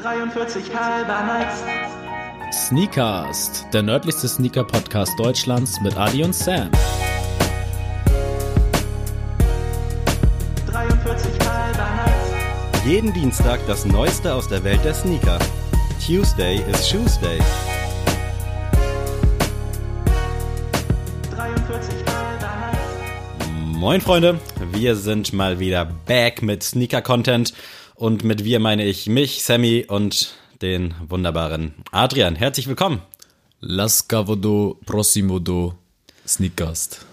43 halber Nights. Sneakast, der nördlichste Sneaker-Podcast Deutschlands mit Adi und Sam. 43 halber Nights. Jeden Dienstag das Neueste aus der Welt der Sneaker. Tuesday is Shoes Day. 43 halber Nights. Moin Freunde, wir sind mal wieder back mit Sneaker-Content und mit wir meine ich mich, Sammy und den wunderbaren Adrian. Herzlich willkommen. Las Cavodo Prossimo do Sneakast.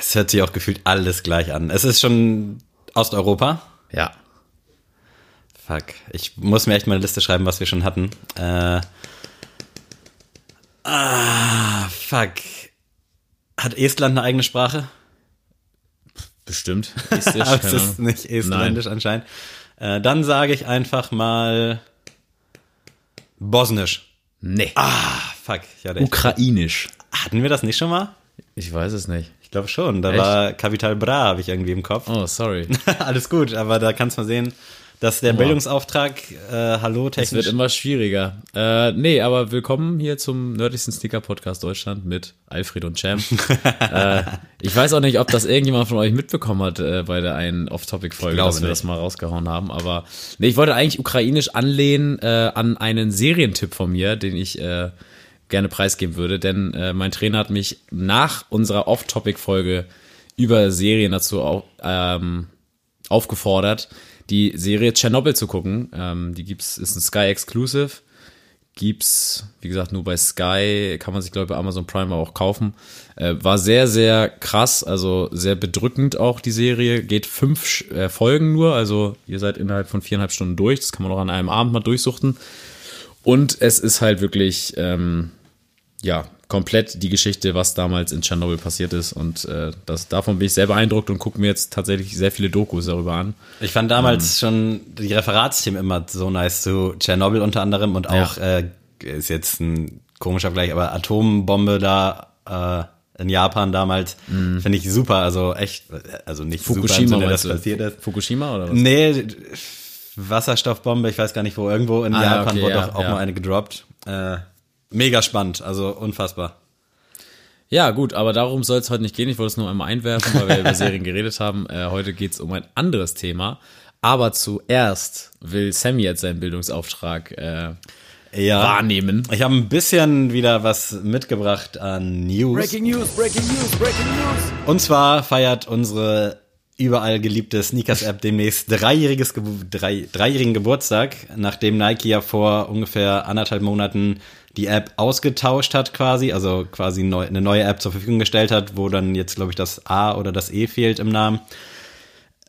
Es hört sich auch gefühlt alles gleich an. Es ist schon Osteuropa. Ja. Fuck. Ich muss mir echt mal eine Liste schreiben, was wir schon hatten. Äh, ah, fuck. Hat Estland eine eigene Sprache? Bestimmt. Estisch, Aber es ist nicht esländisch anscheinend. Äh, dann sage ich einfach mal Bosnisch. Nee. Ah, fuck. Echt, Ukrainisch. hatten wir das nicht schon mal? Ich weiß es nicht. Ich glaube schon. Da Echt? war Capital Bra, habe ich irgendwie im Kopf. Oh, sorry. Alles gut, aber da kannst du mal sehen, dass der Bildungsauftrag, äh, hallo, Es wird technisch. immer schwieriger. Äh, nee, aber willkommen hier zum nördlichsten Sneaker-Podcast Deutschland mit Alfred und Cem. äh, ich weiß auch nicht, ob das irgendjemand von euch mitbekommen hat äh, bei der einen Off-Topic-Folge, dass wir nicht. das mal rausgehauen haben. Aber nee, ich wollte eigentlich ukrainisch anlehnen äh, an einen Serientipp von mir, den ich äh, gerne preisgeben würde. Denn äh, mein Trainer hat mich nach unserer Off-Topic-Folge über Serien dazu au ähm, aufgefordert, die Serie Chernobyl zu gucken. Ähm, die gibt's, ist ein Sky Exclusive. Gibt's, wie gesagt, nur bei Sky, kann man sich, glaube ich, bei Amazon Prime auch kaufen. Äh, war sehr, sehr krass, also sehr bedrückend auch die Serie. Geht fünf äh, Folgen nur, also ihr seid innerhalb von viereinhalb Stunden durch. Das kann man auch an einem Abend mal durchsuchten. Und es ist halt wirklich, ähm, ja, komplett die Geschichte, was damals in Tschernobyl passiert ist. Und äh, das, davon bin ich sehr beeindruckt und gucke mir jetzt tatsächlich sehr viele Dokus darüber an. Ich fand damals schon die Referatsthemen immer so nice zu Tschernobyl unter anderem und auch, äh, ist jetzt ein komischer Vergleich, aber Atombombe da äh, in Japan damals, finde ich super. Also echt, also nicht super, im Fukushima, Sinne, dass passiert ist. Fukushima oder was? Nee, Wasserstoffbombe, ich weiß gar nicht wo, irgendwo in Ah, Japan okay, wurde ja, auch, auch ja. mal eine gedroppt. Äh, mega spannend, also unfassbar. Ja, gut, aber darum soll es heute nicht gehen. Ich wollte es nur einmal einwerfen, weil wir über Serien geredet haben. Äh, heute geht es um ein anderes Thema. Aber zuerst will Sammy jetzt seinen Bildungsauftrag äh, Ja. wahrnehmen. Ich habe ein bisschen wieder was mitgebracht an News. News, Breaking News, Breaking News. Und zwar feiert unsere überall geliebte Sneakers-App demnächst dreijähriges Ge drei, dreijährigen Geburtstag, nachdem Nike ja vor ungefähr anderthalb Monaten die App ausgetauscht hat quasi, also quasi neu, eine neue App zur Verfügung gestellt hat, wo dann jetzt, glaube ich, das A oder das E fehlt im Namen.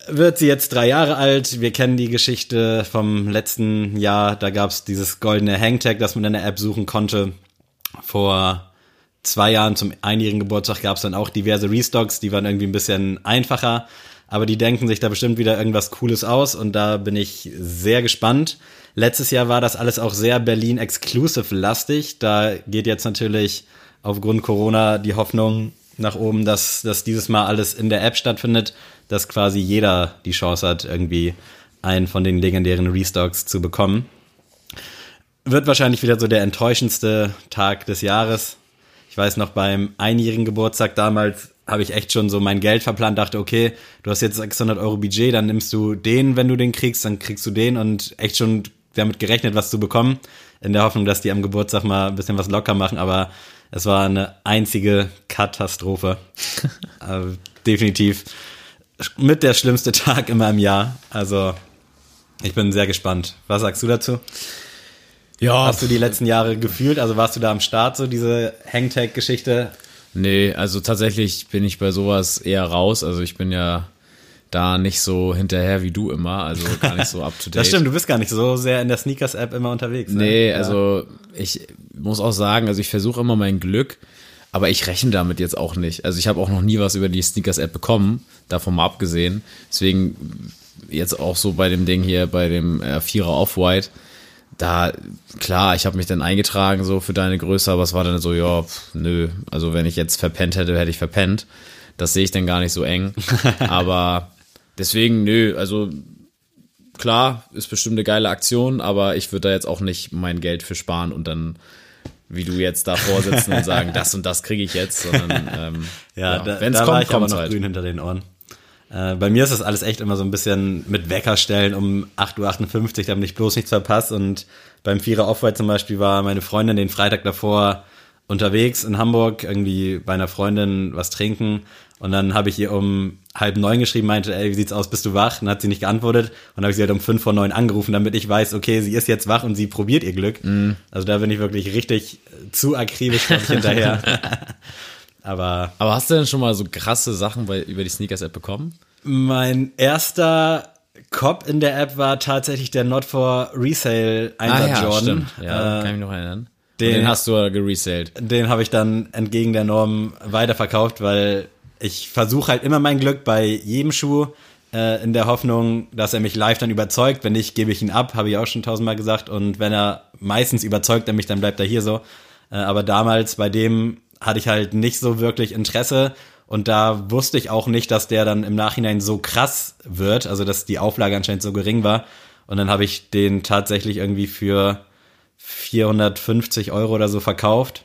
Wird sie jetzt drei Jahre alt. Wir kennen die Geschichte vom letzten Jahr. Da gab es dieses goldene Hangtag, das man in der App suchen konnte. Vor zwei Jahren zum einjährigen Geburtstag gab es dann auch diverse Restocks, die waren irgendwie ein bisschen einfacher, aber die denken sich da bestimmt wieder irgendwas Cooles aus und da bin ich sehr gespannt. Letztes Jahr war das alles auch sehr Berlin Exclusive lastig. Da geht jetzt natürlich aufgrund Corona die Hoffnung nach oben, dass, dass dieses Mal alles in der App stattfindet, dass quasi jeder die Chance hat, irgendwie einen von den legendären Restocks zu bekommen. Wird wahrscheinlich wieder so der enttäuschendste Tag des Jahres. Ich weiß noch, beim einjährigen Geburtstag damals habe ich echt schon so mein Geld verplant, dachte, okay, du hast jetzt 600 Euro Budget, dann nimmst du den, wenn du den kriegst, dann kriegst du den und echt schon damit gerechnet, was zu bekommen, in der Hoffnung, dass die am Geburtstag mal ein bisschen was locker machen, aber es war eine einzige Katastrophe. also, definitiv mit der schlimmste Tag in meinem Jahr. Also, ich bin sehr gespannt. Was sagst du dazu? Ja, Hast du die letzten Jahre gefühlt? Also warst du da am Start, so diese Hangtag-Geschichte? Nee, also tatsächlich bin ich bei sowas eher raus. Also ich bin ja da nicht so hinterher wie du immer, also gar nicht so up to date. Das stimmt, du bist gar nicht so sehr in der Sneakers-App immer unterwegs. Ne? Nee, Ja. also ich muss auch sagen, also ich versuche immer mein Glück, aber ich rechne damit jetzt auch nicht. Also ich habe auch noch nie was über die Sneakers-App bekommen, davon mal abgesehen. Deswegen jetzt auch so bei dem Ding hier, bei dem äh, Vierer Off-White, da, klar, ich habe mich dann eingetragen so für deine Größe, aber es war dann so, ja, pf, nö. Also wenn ich jetzt verpennt hätte, hätte ich verpennt. Das sehe ich dann gar nicht so eng. aber deswegen, nö, also klar, ist bestimmt eine geile Aktion, aber ich würde da jetzt auch nicht mein Geld für sparen und dann wie du jetzt davor sitzen und sagen, das und das kriege ich jetzt, sondern ähm, Ja, ja, da, wenn es da war kommt, ich aber kommt noch halt. grün hinter den Ohren. Äh, bei mir ist das alles echt immer so ein bisschen mit Wecker stellen um 8.58 Uhr, damit ich bloß nichts verpasse. Und beim Vierer Off-White zum Beispiel war meine Freundin den Freitag davor unterwegs in Hamburg, irgendwie bei einer Freundin was trinken. Und dann habe ich ihr um halb neun geschrieben, meinte, ey, wie sieht's aus, bist du wach? Und dann hat sie nicht geantwortet. Und dann habe ich sie halt um fünf vor neun angerufen, damit ich weiß, okay, sie ist jetzt wach und sie probiert ihr Glück. Also da bin ich wirklich richtig zu akribisch, ich, hinterher. Aber Aber hast du denn schon mal so krasse Sachen bei, über die Sneakers-App bekommen? Mein erster Cop in der App war tatsächlich der Not for Resale Einsatz Jordan. Ah stimmt. Ja, Äh, kann ich mich noch erinnern. den- Den, den hast du geresellt. den habe ich dann entgegen der Norm weiterverkauft, weil ich versuche halt immer mein Glück bei jedem Schuh äh, in der Hoffnung, dass er mich live dann überzeugt. Wenn nicht, gebe ich ihn ab, habe ich auch schon tausendmal gesagt. Und wenn er meistens überzeugt er mich, dann bleibt er hier so. Äh, aber damals bei dem hatte ich halt nicht so wirklich Interesse. Und da wusste ich auch nicht, dass der dann im Nachhinein so krass wird, also dass die Auflage anscheinend so gering war. Und dann habe ich den tatsächlich irgendwie für 450 Euro oder so verkauft.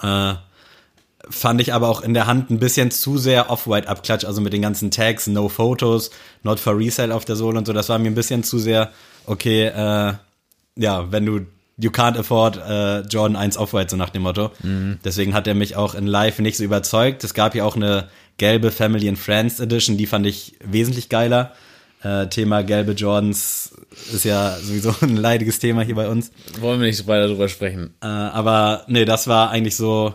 Äh, fand ich aber auch in der Hand ein bisschen zu sehr Off-White abklatsch, also mit den ganzen Tags, No Photos, Not for Resale auf der Sohle und so, das war mir ein bisschen zu sehr, okay, äh, ja, wenn du, you can't afford äh, Jordan 1 Off-White, so nach dem Motto. Deswegen hat er mich auch in Live nicht so überzeugt. Es gab ja auch eine gelbe Family and Friends Edition, die fand ich wesentlich geiler. Äh, Thema gelbe Jordans ist ja sowieso ein leidiges Thema hier bei uns. Wollen wir nicht weiter drüber sprechen. Äh, aber nee, das war eigentlich so,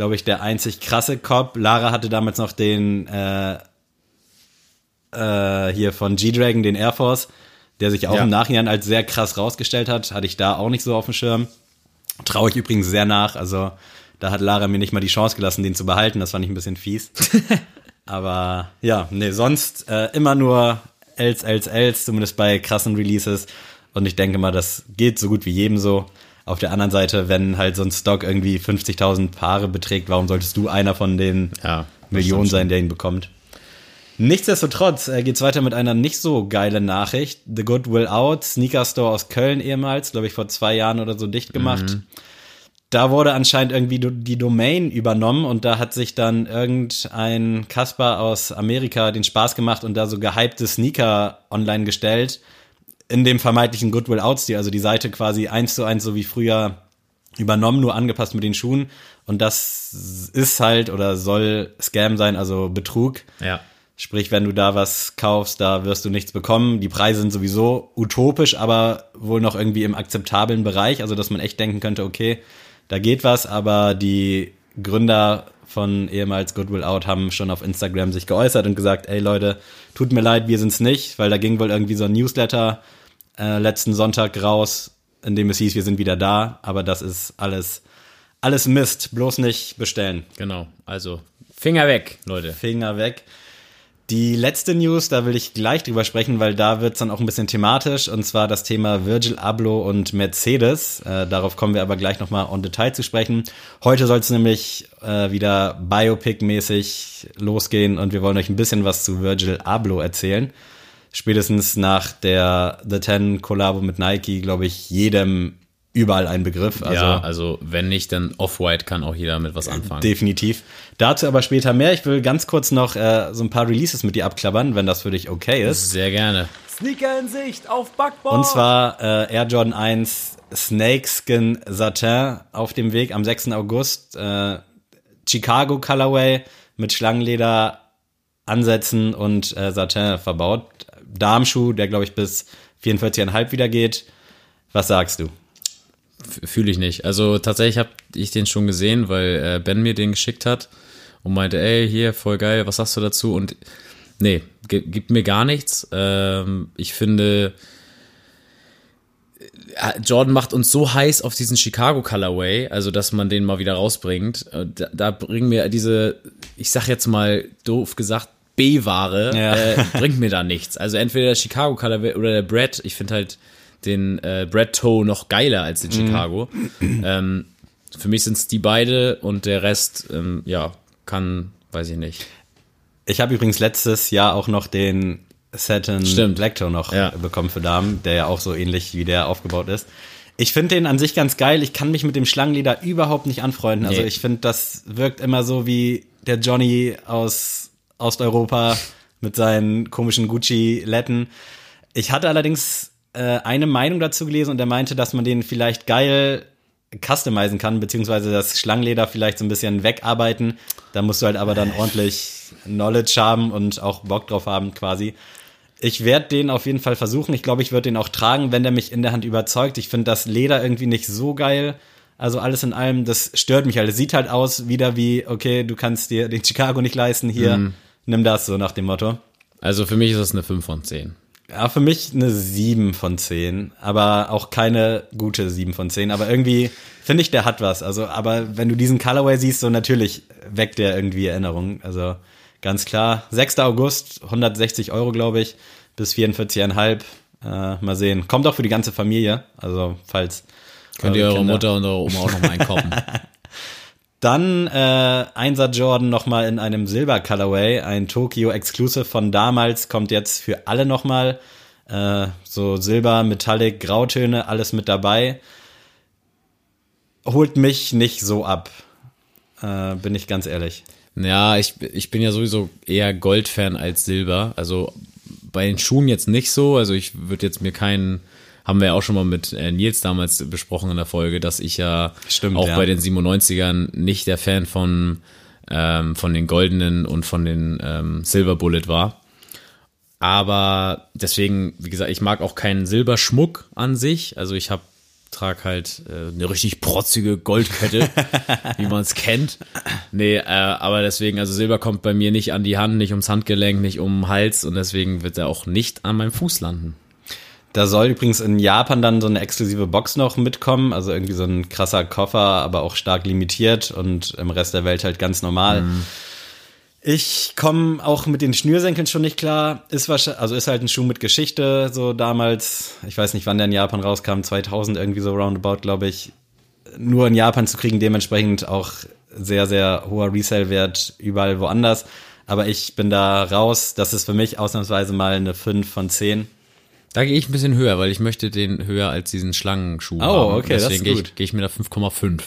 glaube ich, der einzig krasse Cop. Lara hatte damals noch den äh, äh, hier von G-Dragon, den Air Force, der sich auch Ja. im Nachhinein als sehr krass rausgestellt hat. Hatte ich da auch nicht so auf dem Schirm. Traue ich übrigens sehr nach. Also da hat Lara mir nicht mal die Chance gelassen, den zu behalten. Das fand ich ein bisschen fies. Aber ja, nee, sonst äh, immer nur Els, Els, Els, zumindest bei krassen Releases. Und ich denke mal, das geht so gut wie jedem so. Auf der anderen Seite, wenn halt so ein Stock irgendwie 50.000 Paare beträgt, warum solltest du einer von den Ja, Millionen sein, der ihn bekommt? Nichtsdestotrotz äh, geht's weiter mit einer nicht so geile Nachricht. The Good Will Out, Sneaker Store aus Köln ehemals, glaube ich vor zwei Jahren oder so dicht gemacht. Da wurde anscheinend irgendwie die Domain übernommen und da hat sich dann irgendein Kasper aus Amerika den Spaß gemacht und da so gehypte Sneaker online gestellt in dem vermeintlichen Goodwill Out-Stil, also die Seite quasi eins zu eins so wie früher übernommen, nur angepasst mit den Schuhen. Und das ist halt oder soll Scam sein, also Betrug. Ja. Sprich, wenn du da was kaufst, da wirst du nichts bekommen. Die Preise sind sowieso utopisch, aber wohl noch irgendwie im akzeptablen Bereich. Also, dass man echt denken könnte, okay, da geht was, aber die Gründer von ehemals Goodwill Out haben schon auf Instagram sich geäußert und gesagt, ey Leute, tut mir leid, wir sind's nicht, weil da ging wohl irgendwie so ein Newsletter äh, letzten Sonntag raus, in dem es hieß, wir sind wieder da, aber das ist alles, alles Mist, bloß nicht bestellen. Genau. Also, Finger weg, Leute. Finger weg. Die letzte News, da will ich gleich drüber sprechen, weil da wird's dann auch ein bisschen thematisch, und zwar das Thema Virgil Abloh und Mercedes. Äh, darauf kommen wir aber gleich nochmal on Detail zu sprechen. Heute soll es nämlich äh, wieder Biopic-mäßig losgehen und wir wollen euch ein bisschen was zu Virgil Abloh erzählen. Spätestens nach der The Ten Kollabo mit Nike, glaube ich, jedem überall ein Begriff. Also ja, also wenn nicht, dann Off-White kann auch jeder mit was anfangen. Definitiv. Dazu aber später mehr. Ich will ganz kurz noch äh, so ein paar Releases mit dir abklappern, wenn das für dich okay ist. Sehr gerne. Sneaker in Sicht auf Backbord. Und zwar äh, Air Jordan 1 Snakeskin Satin auf dem Weg am 6. August. Äh, Chicago Colorway mit Schlangenleder Ansätzen und äh, Satin verbaut. Darmschuh, der glaube ich bis 44,5 wieder geht. Was sagst du? Fühle ich nicht. Also tatsächlich habe ich den schon gesehen, weil äh, Ben mir den geschickt hat und meinte, ey, hier, voll geil, was sagst du dazu? Und nee, gi- gibt mir gar nichts. Ähm, ich finde, äh, Jordan macht uns so heiß auf diesen Chicago Colorway, also dass man den mal wieder rausbringt. Äh, Da, da bringen mir diese, ich sag jetzt mal doof gesagt, B-Ware, Ja. äh, bringt mir da nichts. Also entweder der Chicago Colorway oder der Brad. Ich finde halt den äh, Brad Toe noch geiler als den Chicago. Ähm, für mich sind es die beide und der Rest, ähm, ja, kann, weiß ich nicht. Ich habe übrigens letztes Jahr auch noch den Satin Stimmt. Black Toe noch Ja. bekommen für Damen, der ja auch so ähnlich wie der aufgebaut ist. Ich finde den an sich ganz geil. Ich kann mich mit dem Schlangenleder überhaupt nicht anfreunden. Also Nee. ich finde, das wirkt immer so wie der Johnny aus Osteuropa mit seinen komischen Gucci-Letten. Ich hatte allerdings äh, eine Meinung dazu gelesen und der meinte, dass man den vielleicht geil customizen kann, beziehungsweise das Schlangenleder vielleicht so ein bisschen wegarbeiten. Da musst du halt aber dann ordentlich Knowledge haben und auch Bock drauf haben quasi. Ich werde den auf jeden Fall versuchen. Ich glaube, ich würde den auch tragen, wenn der mich in der Hand überzeugt. Ich finde das Leder irgendwie nicht so geil. Also alles in allem, das stört mich halt. Es sieht halt aus wieder wie, okay, du kannst dir den Chicago nicht leisten, hier, nimm das so nach dem Motto. Also für mich ist das eine 5 von 10. Ja, für mich eine 7 von 10, aber auch keine gute 7 von 10. Aber irgendwie finde ich, der hat was. Also, aber wenn du diesen Colorway siehst, so natürlich weckt der irgendwie Erinnerungen. Also ganz klar. 6. August, 160 Euro, glaube ich, bis 44,5. Äh, mal sehen. Kommt auch für die ganze Familie. Also, falls. Könnt ihr eure Kinder- Mutter und eure Oma auch nochmal einkaufen. Dann äh, Einser Jordan nochmal in einem Silber Colorway, ein Tokyo Exclusive von damals, kommt jetzt für alle nochmal. Äh, so Silber, Metallic, Grautöne, alles mit dabei. Holt mich nicht so ab, äh, bin ich ganz ehrlich. Ja, ich, ich bin ja sowieso eher Gold-Fan als Silber. Also bei den Schuhen jetzt nicht so. Also ich würde jetzt mir keinen, haben wir ja auch schon mal mit äh, Nils damals besprochen in der Folge, dass ich ja Stimmt, auch ja. bei den 97ern nicht der Fan von, ähm, von den goldenen und von den ähm, Silver Bullet war. Aber deswegen, wie gesagt, ich mag auch keinen Silberschmuck an sich. Also ich habe trag halt äh, eine richtig protzige Goldkette, wie man es kennt. Nee, äh, aber deswegen, also Silber kommt bei mir nicht an die Hand, nicht ums Handgelenk, nicht um den Hals und deswegen wird er auch nicht an meinem Fuß landen. Da soll übrigens in Japan dann so eine exklusive Box noch mitkommen, also irgendwie so ein krasser Koffer, aber auch stark limitiert und im Rest der Welt halt ganz normal. Ich komme auch mit den Schnürsenkeln schon nicht klar. Ist wahrscheinlich, also ist halt ein Schuh mit Geschichte, so damals. Ich weiß nicht, wann der in Japan rauskam, 2000 irgendwie so roundabout, glaube ich. Nur in Japan zu kriegen, dementsprechend auch sehr, sehr hoher Resale-Wert überall woanders. Aber ich bin da raus. Das ist für mich ausnahmsweise mal eine 5 von 10. Da gehe ich ein bisschen höher, weil ich möchte den höher als diesen Schlangenschuh Oh, haben. okay, das Deswegen ist gehe gut. ich, gehe ich mir da 5,5.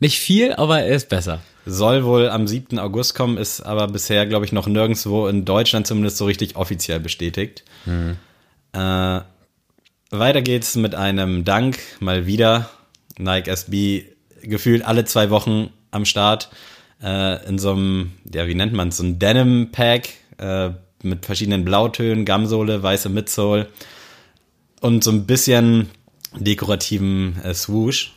Nicht viel, aber er ist besser. Soll wohl am 7. August kommen, ist aber bisher, glaube ich, noch nirgendwo in Deutschland zumindest so richtig offiziell bestätigt. Äh, weiter geht's mit einem Dank, mal wieder. Nike SB gefühlt alle zwei Wochen am Start. Äh, in so einem, ja, wie nennt man es, so ein Denim-Pack äh, mit verschiedenen Blautönen, Gamsohle, weiße Midsole und so ein bisschen dekorativen äh, Swoosh.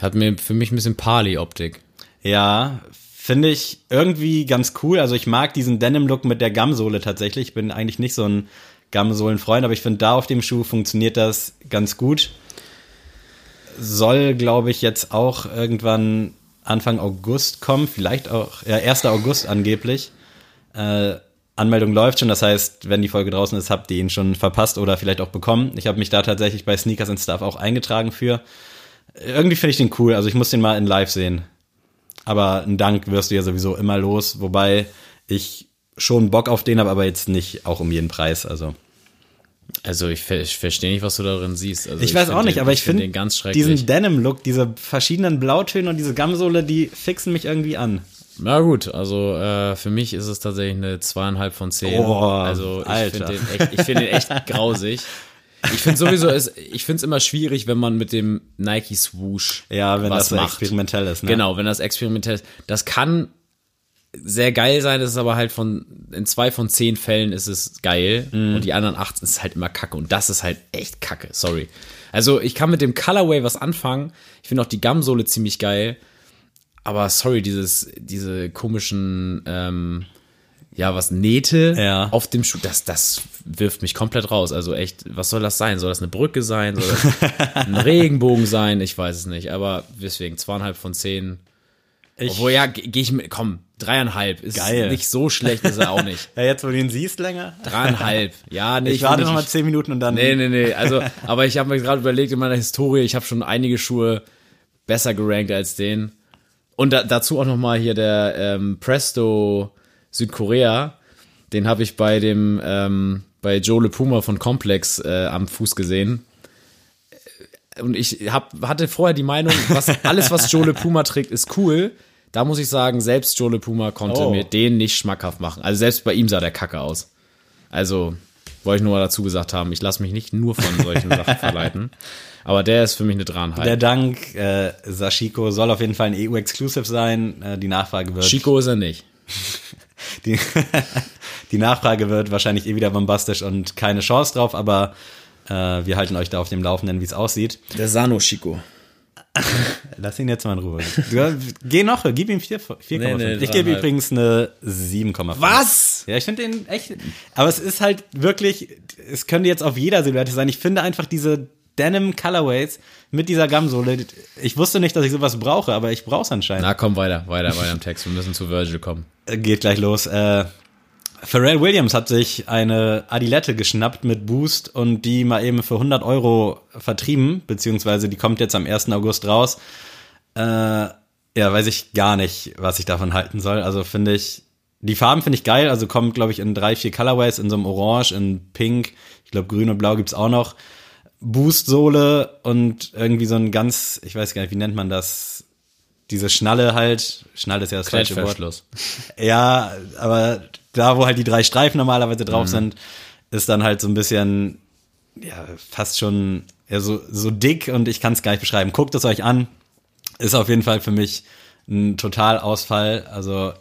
Hat mir für mich ein bisschen Pali-Optik. Ja, finde ich irgendwie ganz cool. Also ich mag diesen Denim-Look mit der Gamsohle tatsächlich. Ich bin eigentlich nicht so ein Gamsohlenfreund, aber ich finde, da auf dem Schuh funktioniert das ganz gut. Soll, glaube ich, jetzt auch irgendwann Anfang August kommen, vielleicht auch, ja, 1. August angeblich. Äh, Anmeldung läuft schon, das heißt, wenn die Folge draußen ist, habt ihr ihn schon verpasst oder vielleicht auch bekommen. Ich habe mich da tatsächlich bei Sneakers and Stuff auch eingetragen für. Irgendwie finde ich den cool, also ich muss den mal in live sehen. Aber einen Dank wirst du ja sowieso immer los, wobei ich schon Bock auf den habe, aber jetzt nicht auch um jeden Preis. Also Also ich, ich verstehe nicht, was du darin siehst. Also ich, weiß find auch nicht, den, aber ich find finde schrecklich. diesen Denim-Look, diese verschiedenen Blautöne und diese Gamsohle, die fixen mich irgendwie an. Na gut, also äh, für mich ist es tatsächlich eine zweieinhalb von zehn. Oh, also ich finde den, echt- ich find den echt grausig. Ich finde sowieso, es, ich finde es immer schwierig, wenn man mit dem Nike Swoosh Ja, wenn was das macht. experimentell ist. Ne? Genau, wenn das experimentell ist. Das kann sehr geil sein, das ist aber halt von, in zwei von zehn Fällen ist es geil Mhm. und die anderen acht ist halt immer kacke und das ist halt echt kacke, sorry. Also ich kann mit dem Colorway was anfangen, ich finde auch die Gamsohle ziemlich geil, aber sorry, dieses, diese komischen, ähm, ja, was Nähte Ja. auf dem Schuh, das, das wirft mich komplett raus. Also echt, was soll das sein? Soll das eine Brücke sein? Soll das ein Regenbogen sein? Ich weiß es nicht. Aber deswegen zweieinhalb von zehn. Ich, Obwohl, ja, gehe geh ich mit, komm, dreieinhalb. Ist Geil. nicht so schlecht, ist er auch nicht. ja, jetzt, wo du ihn siehst länger. Dreieinhalb. Ja, nee, Ich, warte find noch mal nicht- zehn Minuten und dann. Nee, nee, nee. Also, aber ich habe mir gerade überlegt in meiner Historie, ich habe schon einige Schuhe besser gerankt als den. Und da, dazu auch noch mal hier der ähm, Presto Südkorea. Den habe ich bei dem ähm, bei Joe Le Puma von Complex äh, am Fuß gesehen. Und ich hab, hatte vorher die Meinung, was, alles, was Joe Le Puma trägt, ist cool. Da muss ich sagen, selbst Joe Le Puma konnte Oh. mir den nicht schmackhaft machen. Also selbst bei ihm sah der kacke aus. Also wollte ich nur mal dazu gesagt haben, ich lasse mich nicht nur von solchen Sachen verleiten. Aber der ist für mich eine Dranheit. Der Dank, äh, Sashiko soll auf jeden Fall ein EU-Exclusive sein. Äh, die Nachfrage wird. Chico ist er nicht. Die, die Nachfrage wird wahrscheinlich eh wieder bombastisch und keine Chance drauf, aber äh, wir halten euch da auf dem Laufenden, wie es aussieht. Der Sano Chico. Lass ihn jetzt mal in Ruhe. Du, geh noch, gib ihm 4,5. Nee, nee, ich gebe übrigens eine 7,5. Was? Ja, ich finde den echt. Aber es ist halt wirklich, es könnte jetzt auf jeder Silhouette sein. Ich finde einfach diese Denim Colorways mit dieser Gamsohle. Ich wusste nicht, dass ich sowas brauche, aber ich brauche es anscheinend. Na komm, weiter, weiter, weiter im Text. Wir müssen zu Virgil kommen. Äh, Geht gleich los. Äh, Pharrell Williams hat sich eine Adilette geschnappt mit Boost und die mal eben für 100 Euro vertrieben, beziehungsweise die kommt jetzt am 1. August raus. Äh, ja, weiß ich gar nicht, was ich davon halten soll. Also finde ich, die Farben finde ich geil. Also kommt, glaube ich, in drei, vier Colorways, in so einem Orange, in Pink. Ich glaube, Grün und Blau gibt's auch noch. Boost-Sohle und irgendwie so ein ganz, ich weiß gar nicht, wie nennt man das? Diese Schnalle halt. Schnalle ist ja das falsche Wort. Ja, aber da, wo halt die drei Streifen normalerweise drauf sind, ist dann halt so ein bisschen, ja, fast schon ja, so, so dick und ich kann es gar nicht beschreiben. Guckt es euch an. Ist auf jeden Fall für mich ein Totalausfall. Also,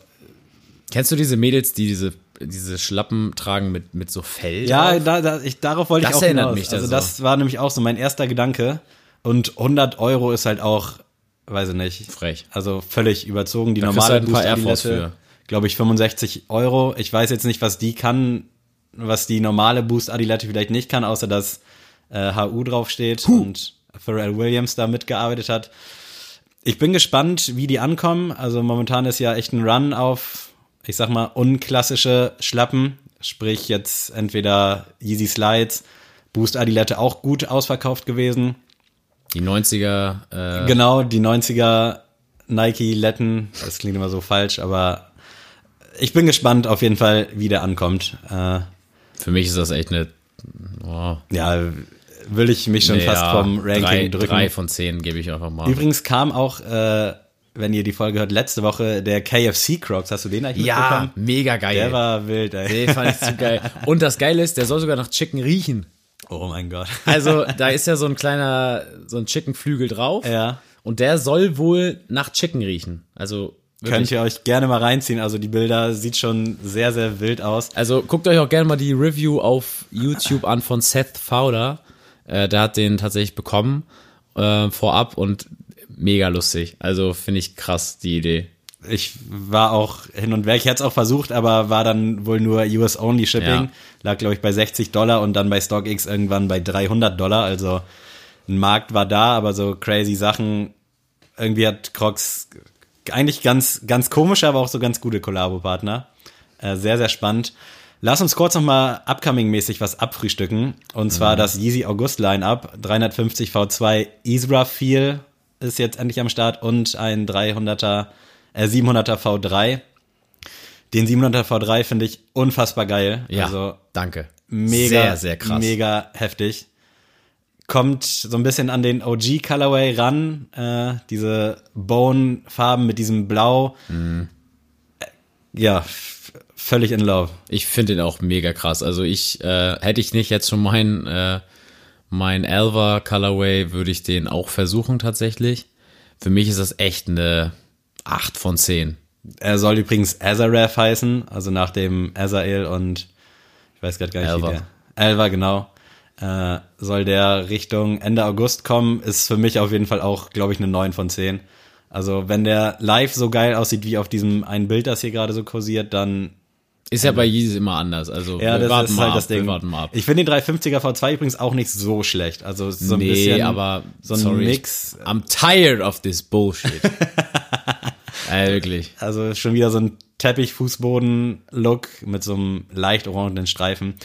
Kennst du diese Mädels, die diese, diese Schlappen tragen mit, mit so Fell? ja, da, da, ich, darauf wollte Das ich auch erinnert hinaus. mich da Also, so. das war nämlich auch so mein erster Gedanke. Und 100 Euro ist halt auch, weiß ich nicht. Frech. Also völlig überzogen. Die Da normale halt ein paar Air Force Adilette, glaube ich, 65 Euro. Ich weiß jetzt nicht, was die kann, was die normale Boost Adilette vielleicht nicht kann, außer dass äh, HU draufsteht und Pharrell Williams da mitgearbeitet hat. Ich bin gespannt, wie die ankommen. Also momentan ist ja echt ein Run auf, ich sag mal, unklassische Schlappen. Sprich jetzt entweder Yeezy Slides, Boost Adilette auch gut ausverkauft gewesen. Die 90er, äh, Genau, die 90er Nike Letten, das klingt immer so falsch, aber ich bin gespannt auf jeden Fall, wie der ankommt. Äh, für mich ist das echt eine, oh, ja, will ich mich schon nee, fast vom Ranking drei, drücken. Drei von zehn gebe ich einfach mal. Übrigens kam auch, äh, wenn ihr die Folge hört, letzte Woche der KFC Crocs. Hast du den eigentlich ja, mega geil. Der war wild, ey. Den fand ich zu geil. Und das Geile ist, der soll sogar nach Chicken riechen. Oh mein Gott. Also, da ist ja so ein kleiner, so ein Chicken-Flügel drauf. Ja. Und der soll wohl nach Chicken riechen. Also, Könnt wirklich. ihr euch gerne mal reinziehen. Also die Bilder sieht schon sehr, sehr wild aus. Also, guckt euch auch gerne mal die Review auf YouTube an von Seth Fowler. Äh, der hat den tatsächlich bekommen, äh, vorab und mega lustig. Also, finde ich krass, die Idee. Ich war auch hin und weg. Ich hätte es auch versucht, aber war dann wohl nur US-only Shipping. Ja. Lag, glaube ich, bei 60 Dollar und dann bei StockX irgendwann bei 300 Dollar. Also ein Markt war da, aber so crazy Sachen. Irgendwie hat Crocs eigentlich ganz, ganz komische, aber auch so ganz gute Kollabo-Partner. Äh, sehr, sehr spannend. Lass uns kurz nochmal upcoming-mäßig was abfrühstücken. Und zwar das Yeezy August Line-Up. 350 V2 Israfil ist jetzt endlich am Start und ein 300er, äh, 700er V3. Den 700er V3 finde ich unfassbar geil. Ja, Also danke. mega, Sehr, sehr krass. mega heftig. Kommt so ein bisschen an den OG Colorway ran, äh, diese Bone-Farben mit diesem Blau. Mhm. Ja, völlig in love. Ich finde den auch mega krass. Also ich, äh, hätte ich nicht jetzt schon mein, äh, mein Alva Colorway, würde ich den auch versuchen tatsächlich. Für mich ist das echt eine 8 von 10. Er soll übrigens Azareth heißen, also nach dem Azael und ich weiß gerade gar nicht, Alva. wie der. Alva, genau. Äh, soll der Richtung Ende August kommen, ist für mich auf jeden Fall auch, glaube ich, eine 9 von 10. Also wenn der live so geil aussieht wie auf diesem einen Bild, das hier gerade so kursiert, dann Ist ja bei Yeezy immer anders. Also ja, wir das warten ist mal halt ab, das Ding. Warten mal ab. Ich finde den 350er V2 übrigens auch nicht so schlecht. Also so ein nee, bisschen aber so ein sorry, Mix. I'm tired of this bullshit. äh, wirklich. Also schon wieder so ein Teppich-Fußboden-Look mit so einem leicht orangenen Streifen.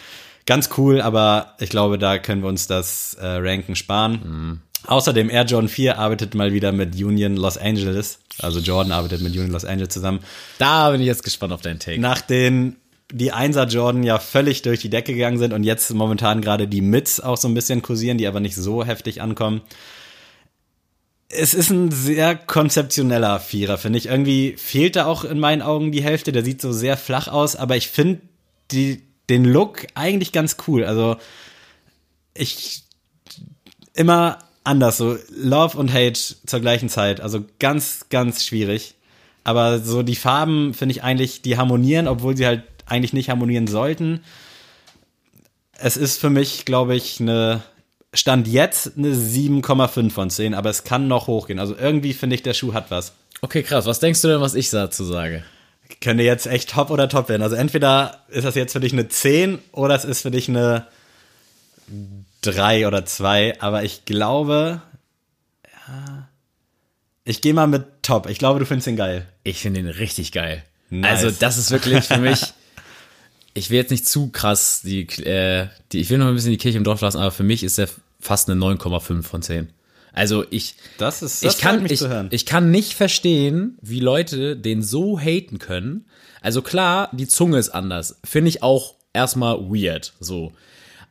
Ganz cool, aber ich glaube, da können wir uns das äh, Ranken sparen. Mhm. Außerdem Air Jordan 4 arbeitet mal wieder mit Union Los Angeles. Also Jordan arbeitet mit Union Los Angeles zusammen. Da bin ich jetzt gespannt auf deinen Take. Nach den die Einser Jordan ja völlig durch die Decke gegangen sind und jetzt momentan gerade die Mids auch so ein bisschen kursieren, die aber nicht so heftig ankommen. Es ist ein sehr konzeptioneller Vierer, finde ich. Irgendwie fehlt da auch in meinen Augen die Hälfte. Der sieht so sehr flach aus, aber ich finde die, den Look eigentlich ganz cool. Also ich immer anders, so Love und Hate zur gleichen Zeit. Also ganz, ganz schwierig. Aber so die Farben finde ich eigentlich, die harmonieren, obwohl sie halt eigentlich nicht harmonieren sollten. Es ist für mich, glaube ich, eine Stand jetzt eine 7,5 von 10, aber es kann noch hochgehen. Also irgendwie finde ich, der Schuh hat was. Okay, krass. Was denkst du denn, was ich dazu sage? Könnte jetzt echt top oder top werden. Also entweder ist das jetzt für dich eine 10 oder es ist für dich eine 3 oder 2. Aber ich glaube, ja, ich gehe mal mit top. Ich glaube, du findest ihn geil. Ich finde ihn richtig geil. Nice. Also, das ist wirklich für mich. Ich will jetzt nicht zu krass die, äh, die, ich will noch ein bisschen die Kirche im Dorf lassen, aber für mich ist er fast eine 9,5 von 10. Also ich, Das ist, das ich kann, ich, zu hören. ich kann nicht verstehen, wie Leute den so haten können. Also klar, die Zunge ist anders. Finde ich auch erstmal weird, so.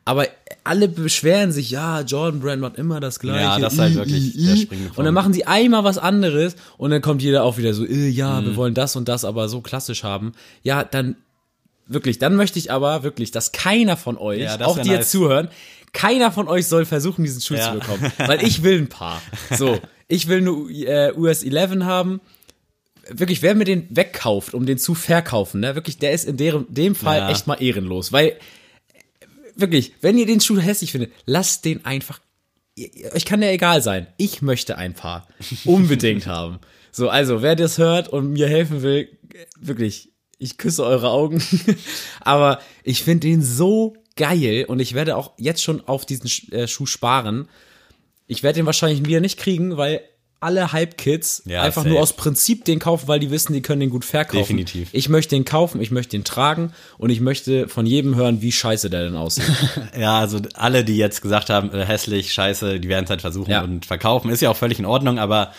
Aber alle beschweren sich, ja, Jordan Brand macht immer das Gleiche. Ja, das ist halt wirklich der springende Und dann machen sie einmal was anderes und dann kommt jeder auch wieder so, äh, ja, Mhm. wir wollen das und das aber so klassisch haben. Ja, dann wirklich, dann möchte ich aber wirklich, dass keiner von euch, Ja, auch die nice. jetzt zuhören, keiner von euch soll versuchen, diesen Schuh Ja. zu bekommen. Weil ich will ein paar. So, ich will nur äh, US 11 haben. Wirklich, wer mir den wegkauft, um den zu verkaufen, ne, wirklich, der ist in dem, dem Fall Ja. echt mal ehrenlos. Weil, wirklich, wenn ihr den Schuh hässlich findet, lasst den einfach. Euch kann der egal sein. Ich möchte ein paar unbedingt haben. So, also, wer das hört und mir helfen will, wirklich, ich küsse eure Augen. Aber ich finde den so geil und ich werde auch jetzt schon auf diesen äh, Schuh sparen. Ich werde den wahrscheinlich wieder nicht kriegen, weil alle Hype-Kids Ja, einfach safe. nur aus Prinzip den kaufen, weil die wissen, die können den gut verkaufen. Definitiv. Ich möchte den kaufen, ich möchte den tragen und ich möchte von jedem hören, wie scheiße der denn aussieht. Ja, also alle, die jetzt gesagt haben, äh, hässlich, scheiße, die werden es halt versuchen Ja. und verkaufen, ist ja auch völlig in Ordnung, aber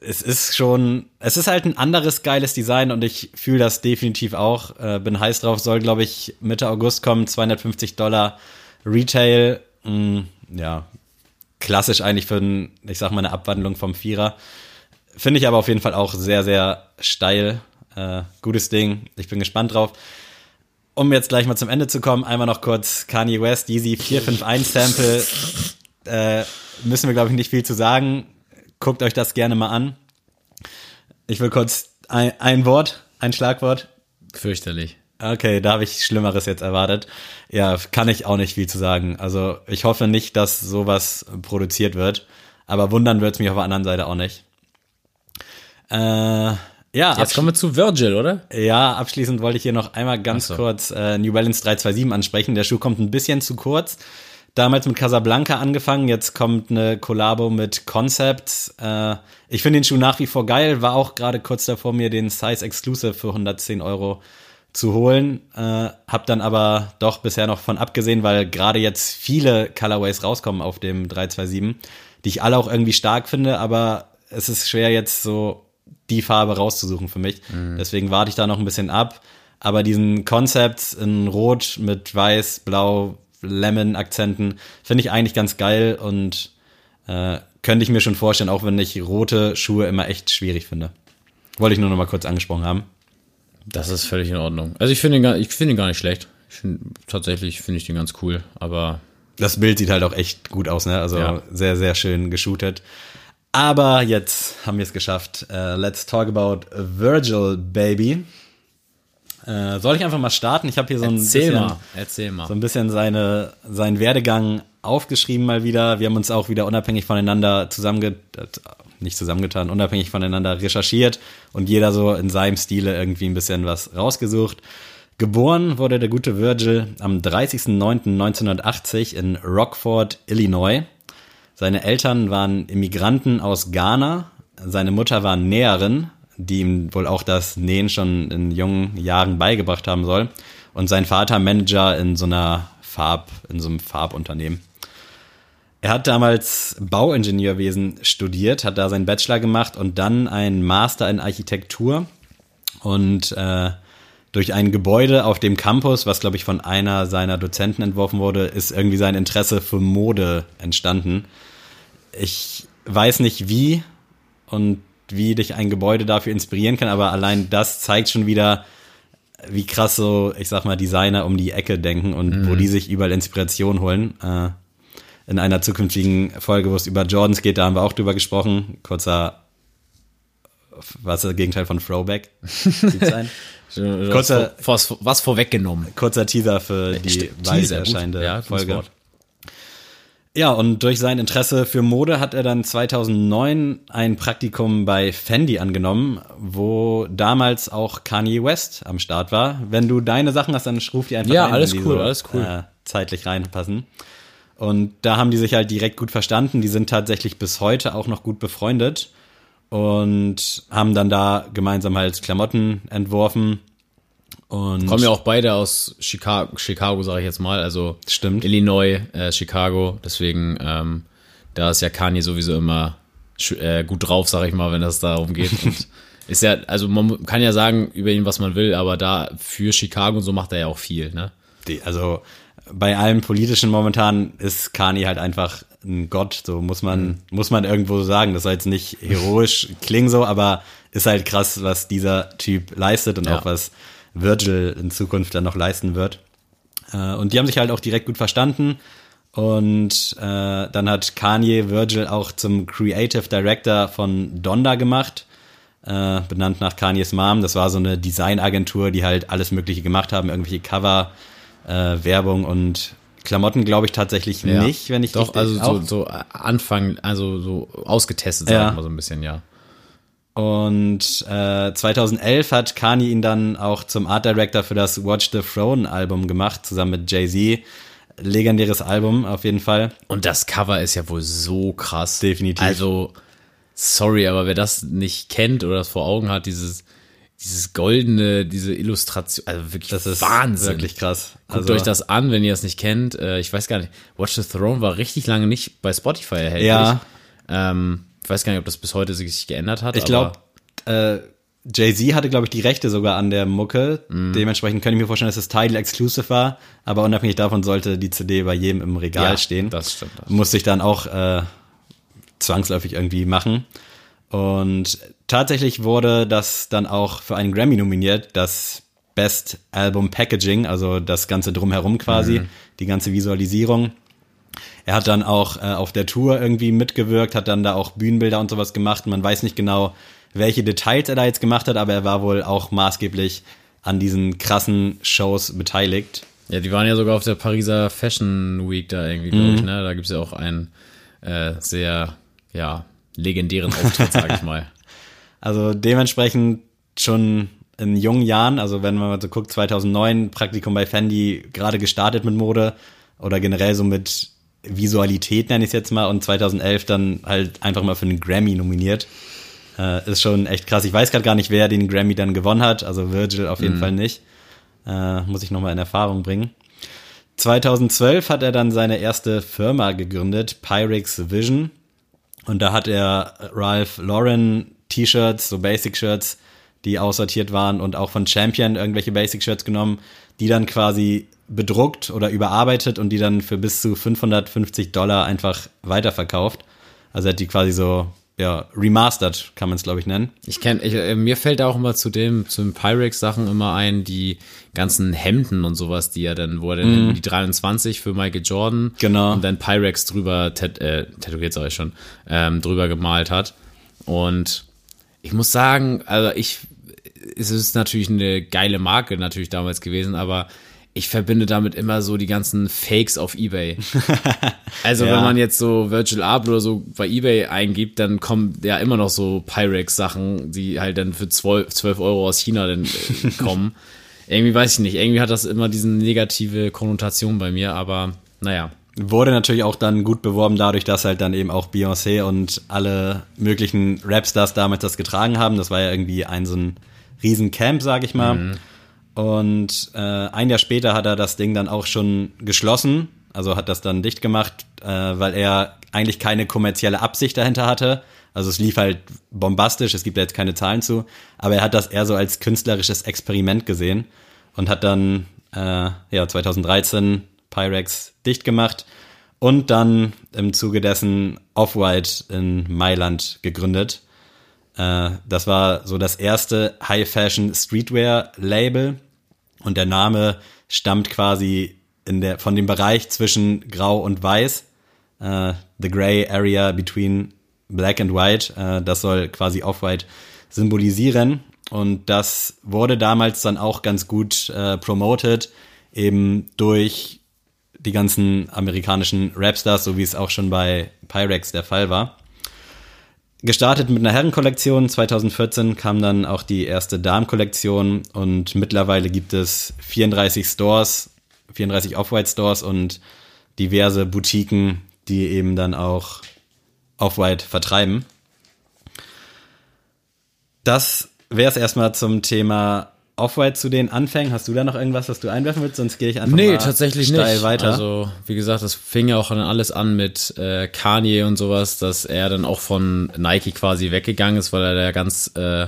es ist schon, es ist halt ein anderes geiles Design und ich fühle das definitiv auch. Äh, bin heiß drauf, soll glaube ich Mitte August kommen, 250 Dollar Retail. Mh, ja, klassisch eigentlich für ein, ich sag mal, eine Abwandlung vom Vierer. Finde ich aber auf jeden Fall auch sehr, sehr steil. Äh, gutes Ding. Ich bin gespannt drauf. Um jetzt gleich mal zum Ende zu kommen, einmal noch kurz Kanye West, Yeezy 451 Sample. Äh, müssen wir, glaube ich, nicht viel zu sagen. Guckt euch das gerne mal an. Ich will kurz ein, ein Wort, ein Schlagwort. Fürchterlich. Okay, da habe ich Schlimmeres jetzt erwartet. Ja, kann ich auch nicht viel zu sagen. Also ich hoffe nicht, dass sowas produziert wird. Aber wundern wird's mich auf der anderen Seite auch nicht. Äh, ja, Jetzt kommen wir zu Virgil, oder? ja, abschließend wollte ich hier noch einmal ganz so. kurz äh, New Balance 327 ansprechen. Der Schuh kommt ein bisschen zu kurz. Damals mit Casablanca angefangen, jetzt kommt eine Kollabo mit Concept. Äh, ich finde den Schuh nach wie vor geil, war auch gerade kurz davor, mir den Size Exclusive für 110 Euro zu holen. Äh, hab dann aber doch bisher noch von abgesehen, weil gerade jetzt viele Colorways rauskommen auf dem 327, die ich alle auch irgendwie stark finde, aber es ist schwer jetzt so die Farbe rauszusuchen für mich. Deswegen warte ich da noch ein bisschen ab. Aber diesen Concept in Rot mit Weiß, Blau, Lemon-Akzenten finde ich eigentlich ganz geil und äh, könnte ich mir schon vorstellen, auch wenn ich rote Schuhe immer echt schwierig finde. Wollte ich nur noch mal kurz angesprochen haben. Das ist völlig in Ordnung. Also ich finde ihn, gar- ich finde ihn gar nicht schlecht. Ich finde, tatsächlich finde ich den ganz cool, aber Das Bild sieht halt auch echt gut aus, ne? Also Ja. sehr, sehr schön geshootet. Aber jetzt haben wir es geschafft. Äh, let's talk about Virgil, baby. Äh, soll ich einfach mal starten? Ich habe hier so ein erzähl bisschen, mal, erzähl mal. so ein bisschen seine, seinen Werdegang aufgeschrieben mal wieder. Wir haben uns auch wieder unabhängig voneinander zusammenge äh, nicht zusammengetan, unabhängig voneinander recherchiert und jeder so in seinem Stile irgendwie ein bisschen was rausgesucht. Geboren wurde der gute Virgil am 30.09.1980 in Rockford, Illinois. Seine Eltern waren Immigranten aus Ghana. Seine Mutter war Näherin, die ihm wohl auch das Nähen schon in jungen Jahren beigebracht haben soll. Und sein Vater Manager in so einer Farb, in so einem Farbunternehmen. Er hat damals Bauingenieurwesen studiert, hat da seinen Bachelor gemacht und dann einen Master in Architektur. Und äh, durch ein Gebäude auf dem Campus, was glaube ich von einer seiner Dozenten entworfen wurde, ist irgendwie sein Interesse für Mode entstanden. Ich weiß nicht wie und wie dich ein Gebäude dafür inspirieren kann, aber allein das zeigt schon wieder, wie krass so, ich sag mal, Designer um die Ecke denken und wo die sich überall Inspiration holen. Äh, in einer zukünftigen Folge, wo es über Jordans geht, da haben wir auch drüber gesprochen. Kurzer, was ist das Gegenteil von Throwback? Kurzer- was, was vorweggenommen. Kurzer Teaser für die Stimmt, bald erscheinende Ja, Folge. Wort. Ja, und durch sein Interesse für Mode hat er dann 2009 ein Praktikum bei Fendi angenommen, wo damals auch Kanye West am Start war. Wenn du deine Sachen hast, dann ruf die einfach Ja, rein, alles wenn die cool, alles cool. Äh, zeitlich reinpassen. Und da haben die sich halt direkt gut verstanden. Die sind tatsächlich bis heute auch noch gut befreundet und haben dann da gemeinsam halt Klamotten entworfen. Und Kommen ja auch beide aus Chicago, Chicago sage ich jetzt mal, also Stimmt. Illinois, äh, Chicago. Deswegen, ähm, da ist ja Kanye sowieso immer äh, gut drauf, sage ich mal, wenn es darum geht. Ist ja, also man kann ja sagen über ihn, was man will, aber da für Chicago und so macht er ja auch viel, ne? die, also bei allem politischen momentan ist Kanye halt einfach ein Gott, so muss man, muss man irgendwo sagen. Das soll jetzt nicht heroisch klingen so, aber ist halt krass, was dieser Typ leistet und Ja. auch was Virgil in Zukunft dann noch leisten wird. Äh, und die haben sich halt auch direkt gut verstanden. Und äh, dann hat Kanye Virgil auch zum Creative Director von Donda gemacht, äh, benannt nach Kanyes Mom. Das war so eine Designagentur, die halt alles Mögliche gemacht haben, irgendwelche Cover, äh, Werbung und Klamotten, glaube ich tatsächlich Ja. nicht, wenn ich Doch, richtig also so, so Anfang, also so ausgetestet, sag Ja. ich mal so ein bisschen, ja. Und äh, 2011 hat Kanye ihn dann auch zum Art Director für das Watch the Throne Album gemacht, zusammen mit Jay-Z. Legendäres Album auf jeden Fall. Und das Cover ist ja wohl so krass. Definitiv. Also, sorry, aber wer das nicht kennt oder das vor Augen hat, dieses, dieses goldene, diese Illustration, also wirklich Das ist Wahnsinn. wirklich krass. Guckt Also- euch das an, wenn ihr es nicht kennt. Äh, ich weiß gar nicht, Watch the Throne war richtig lange nicht bei Spotify erhältlich. Ja. Ähm, ich weiß gar nicht, ob das bis heute sich geändert hat. Ich glaube, äh, Jay-Z hatte, glaube ich, die Rechte sogar an der Mucke. Mhm. Dementsprechend könnte ich mir vorstellen, dass es Tidal Exclusive war. Aber unabhängig davon sollte die CD bei jedem im Regal Ja, stehen. das stimmt, das Musste ich dann auch äh, zwangsläufig irgendwie machen. Und tatsächlich wurde das dann auch für einen Grammy nominiert, das Best Album Packaging, also das ganze drumherum quasi, Mhm. die ganze Visualisierung. Er hat dann auch äh, auf der Tour irgendwie mitgewirkt, hat dann da auch Bühnenbilder und sowas gemacht. Man weiß nicht genau, welche Details er da jetzt gemacht hat, aber er war wohl auch maßgeblich an diesen krassen Shows beteiligt. Ja, die waren ja sogar auf der Pariser Fashion Week da irgendwie, Mhm. glaube ich, ne? Da gibt's ja auch einen äh, sehr, ja, legendären Auftritt, sag ich mal. Also dementsprechend schon in jungen Jahren, also wenn man mal so guckt, 2009 Praktikum bei Fendi gerade gestartet mit Mode oder generell so mit Visualität nenne ich es jetzt mal und 2011 dann halt einfach mal für einen Grammy nominiert. Äh, ist schon echt krass. Ich weiß gerade gar nicht, wer den Grammy dann gewonnen hat, also Virgil auf jeden Fall nicht. Äh, muss ich nochmal in Erfahrung bringen. 2012 hat er dann seine erste Firma gegründet, Pyrex Vision. Und da hat er Ralph Lauren T-Shirts, so Basic-Shirts, die aussortiert waren und auch von Champion irgendwelche Basic-Shirts genommen, die dann quasi bedruckt oder überarbeitet und die dann für bis zu 550 Dollar einfach weiterverkauft. Also er hat die quasi so, ja, remastered, kann man es glaube ich nennen. Ich kenn, ich, äh, mir fällt da auch immer zu dem, zu den Pyrex-Sachen immer ein, die ganzen Hemden und sowas, die er dann, wo er dann die 23 für Michael Jordan. Genau. und dann Pyrex drüber, tät, äh, tätowiert sag ich schon, ähm, drüber gemalt hat. Und ich muss sagen, also ich, es ist natürlich eine geile Marke natürlich damals gewesen, aber ich verbinde damit immer so die ganzen Fakes auf Ebay. Also Ja. wenn man jetzt so Virgil Abloh oder so bei Ebay eingibt, dann kommen ja immer noch so Pyrex-Sachen, die halt dann für 12, 12 Euro aus China dann äh, kommen. irgendwie weiß ich nicht, irgendwie hat das immer diese negative Konnotation bei mir, aber naja. Wurde natürlich auch dann gut beworben dadurch, dass halt dann eben auch Beyoncé und alle möglichen Rapstars damals das getragen haben. Das war ja irgendwie ein so ein Riesencamp, sag ich mal. Und äh, ein Jahr später hat er das Ding dann auch schon geschlossen, also hat das dann dicht gemacht, äh, weil er eigentlich keine kommerzielle Absicht dahinter hatte. Also es lief halt bombastisch, es gibt jetzt keine Zahlen zu, aber er hat das eher so als künstlerisches Experiment gesehen. und hat dann äh, ja 2013 Pyrex dicht gemacht und dann im Zuge dessen Off-White in Mailand gegründet. Äh, das war so das erste High-Fashion Streetwear-Label und der Name stammt quasi in der, von dem Bereich zwischen Grau und Weiß, äh, the gray area between black and white. Äh, das soll quasi Off-White symbolisieren. Und das wurde damals dann auch ganz gut äh, promoted, eben durch die ganzen amerikanischen Rapstars, so wie es auch schon bei Pyrex der Fall war. Gestartet mit einer Herrenkollektion, 2014 kam dann auch die erste Damenkollektion und mittlerweile gibt es 34 Stores, 34 Off-White Stores und diverse Boutiquen, die eben dann auch Off-White vertreiben. Das wäre es erstmal zum Thema Off-White zu den Anfängen. Hast du da noch irgendwas, was du einwerfen willst? Sonst gehe ich einfach Nee, mal tatsächlich steil nicht. weiter. Also, wie gesagt, das fing ja auch dann alles an mit äh, Kanye und sowas, dass er dann auch von Nike quasi weggegangen ist, weil er da ganz äh,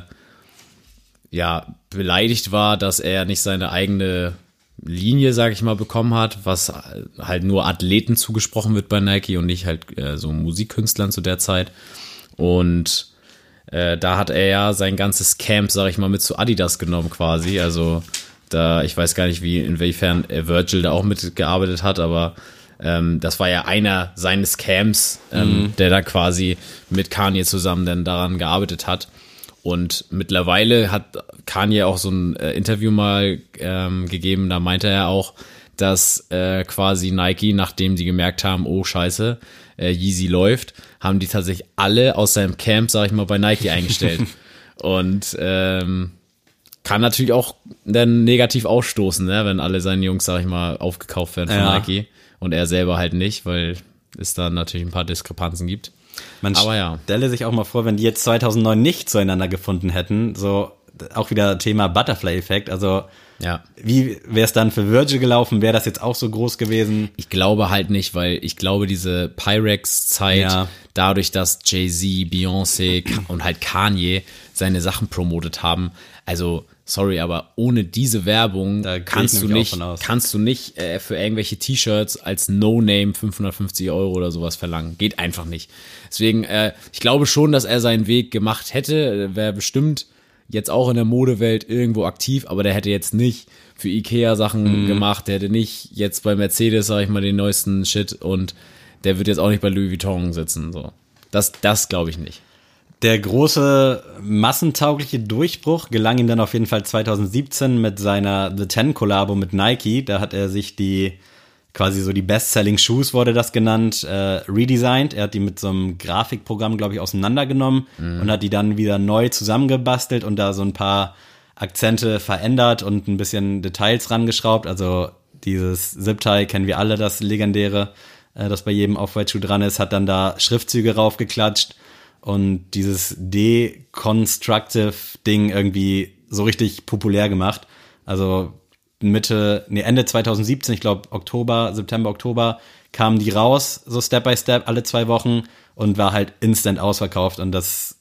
ja beleidigt war, dass er nicht seine eigene Linie, sag ich mal, bekommen hat, was halt nur Athleten zugesprochen wird bei Nike und nicht halt äh, so Musikkünstlern zu der Zeit. Und äh, da hat er ja sein ganzes Camp, sag ich mal, mit zu Adidas genommen quasi. Also da, ich weiß gar nicht, wie, inwiefern äh, Virgil da auch mitgearbeitet hat, aber ähm, das war ja einer seines Camps, ähm, der da quasi mit Kanye zusammen dann daran gearbeitet hat. Und mittlerweile hat Kanye auch so ein äh, Interview mal ähm, gegeben, da meinte er auch, dass äh, quasi Nike, nachdem die gemerkt haben, oh scheiße, äh, Yeezy läuft, haben die tatsächlich alle aus seinem Camp, sag ich mal, bei Nike eingestellt. Und ähm, kann natürlich auch dann negativ ausstoßen, ne, wenn alle seine Jungs, sag ich mal, aufgekauft werden von Ja. Nike und er selber halt nicht, weil es da natürlich ein paar Diskrepanzen gibt. Man Aber ja. stelle sich auch mal vor, wenn die jetzt 2009 nicht zueinander gefunden hätten, so auch wieder Thema Butterfly-Effekt. Also Ja. wie wäre es dann für Virgil gelaufen? Wäre das jetzt auch so groß gewesen? Ich glaube halt nicht, weil ich glaube, diese Pyrex-Zeit, Ja. dadurch, dass Jay-Z, Beyoncé und halt Kanye seine Sachen promotet haben, also sorry, aber ohne diese Werbung kannst du nicht, kannst du nicht äh, für irgendwelche T-Shirts als No-Name 550 Euro oder sowas verlangen. Geht einfach nicht. Deswegen, äh, ich glaube schon, dass er seinen Weg gemacht hätte. Wäre bestimmt jetzt auch in der Modewelt irgendwo aktiv, aber der hätte jetzt nicht für Ikea Sachen Mhm. gemacht, der hätte nicht jetzt bei Mercedes, sag ich mal, den neuesten Shit und der wird jetzt auch nicht bei Louis Vuitton sitzen, so. Das, das glaube ich nicht. Der große massentaugliche Durchbruch gelang ihm dann auf jeden Fall 2017 mit seiner The Ten Kollabo mit Nike. Da hat er sich die quasi so die Best-Selling Shoes wurde das genannt, äh, redesigned. Er hat die mit so einem Grafikprogramm, glaube ich, auseinandergenommen und hat die dann wieder neu zusammengebastelt und da so ein paar Akzente verändert und ein bisschen Details rangeschraubt. Also dieses Zip-Tie kennen wir alle, das legendäre, äh, das bei jedem Off-White-Schuh dran ist, hat dann da Schriftzüge raufgeklatscht und dieses Deconstructive-Ding irgendwie so richtig populär gemacht. Also Mitte, nee, Ende 2017, ich glaube Oktober, September, Oktober, kamen die raus, so Step by Step, alle zwei Wochen und war halt instant ausverkauft und das,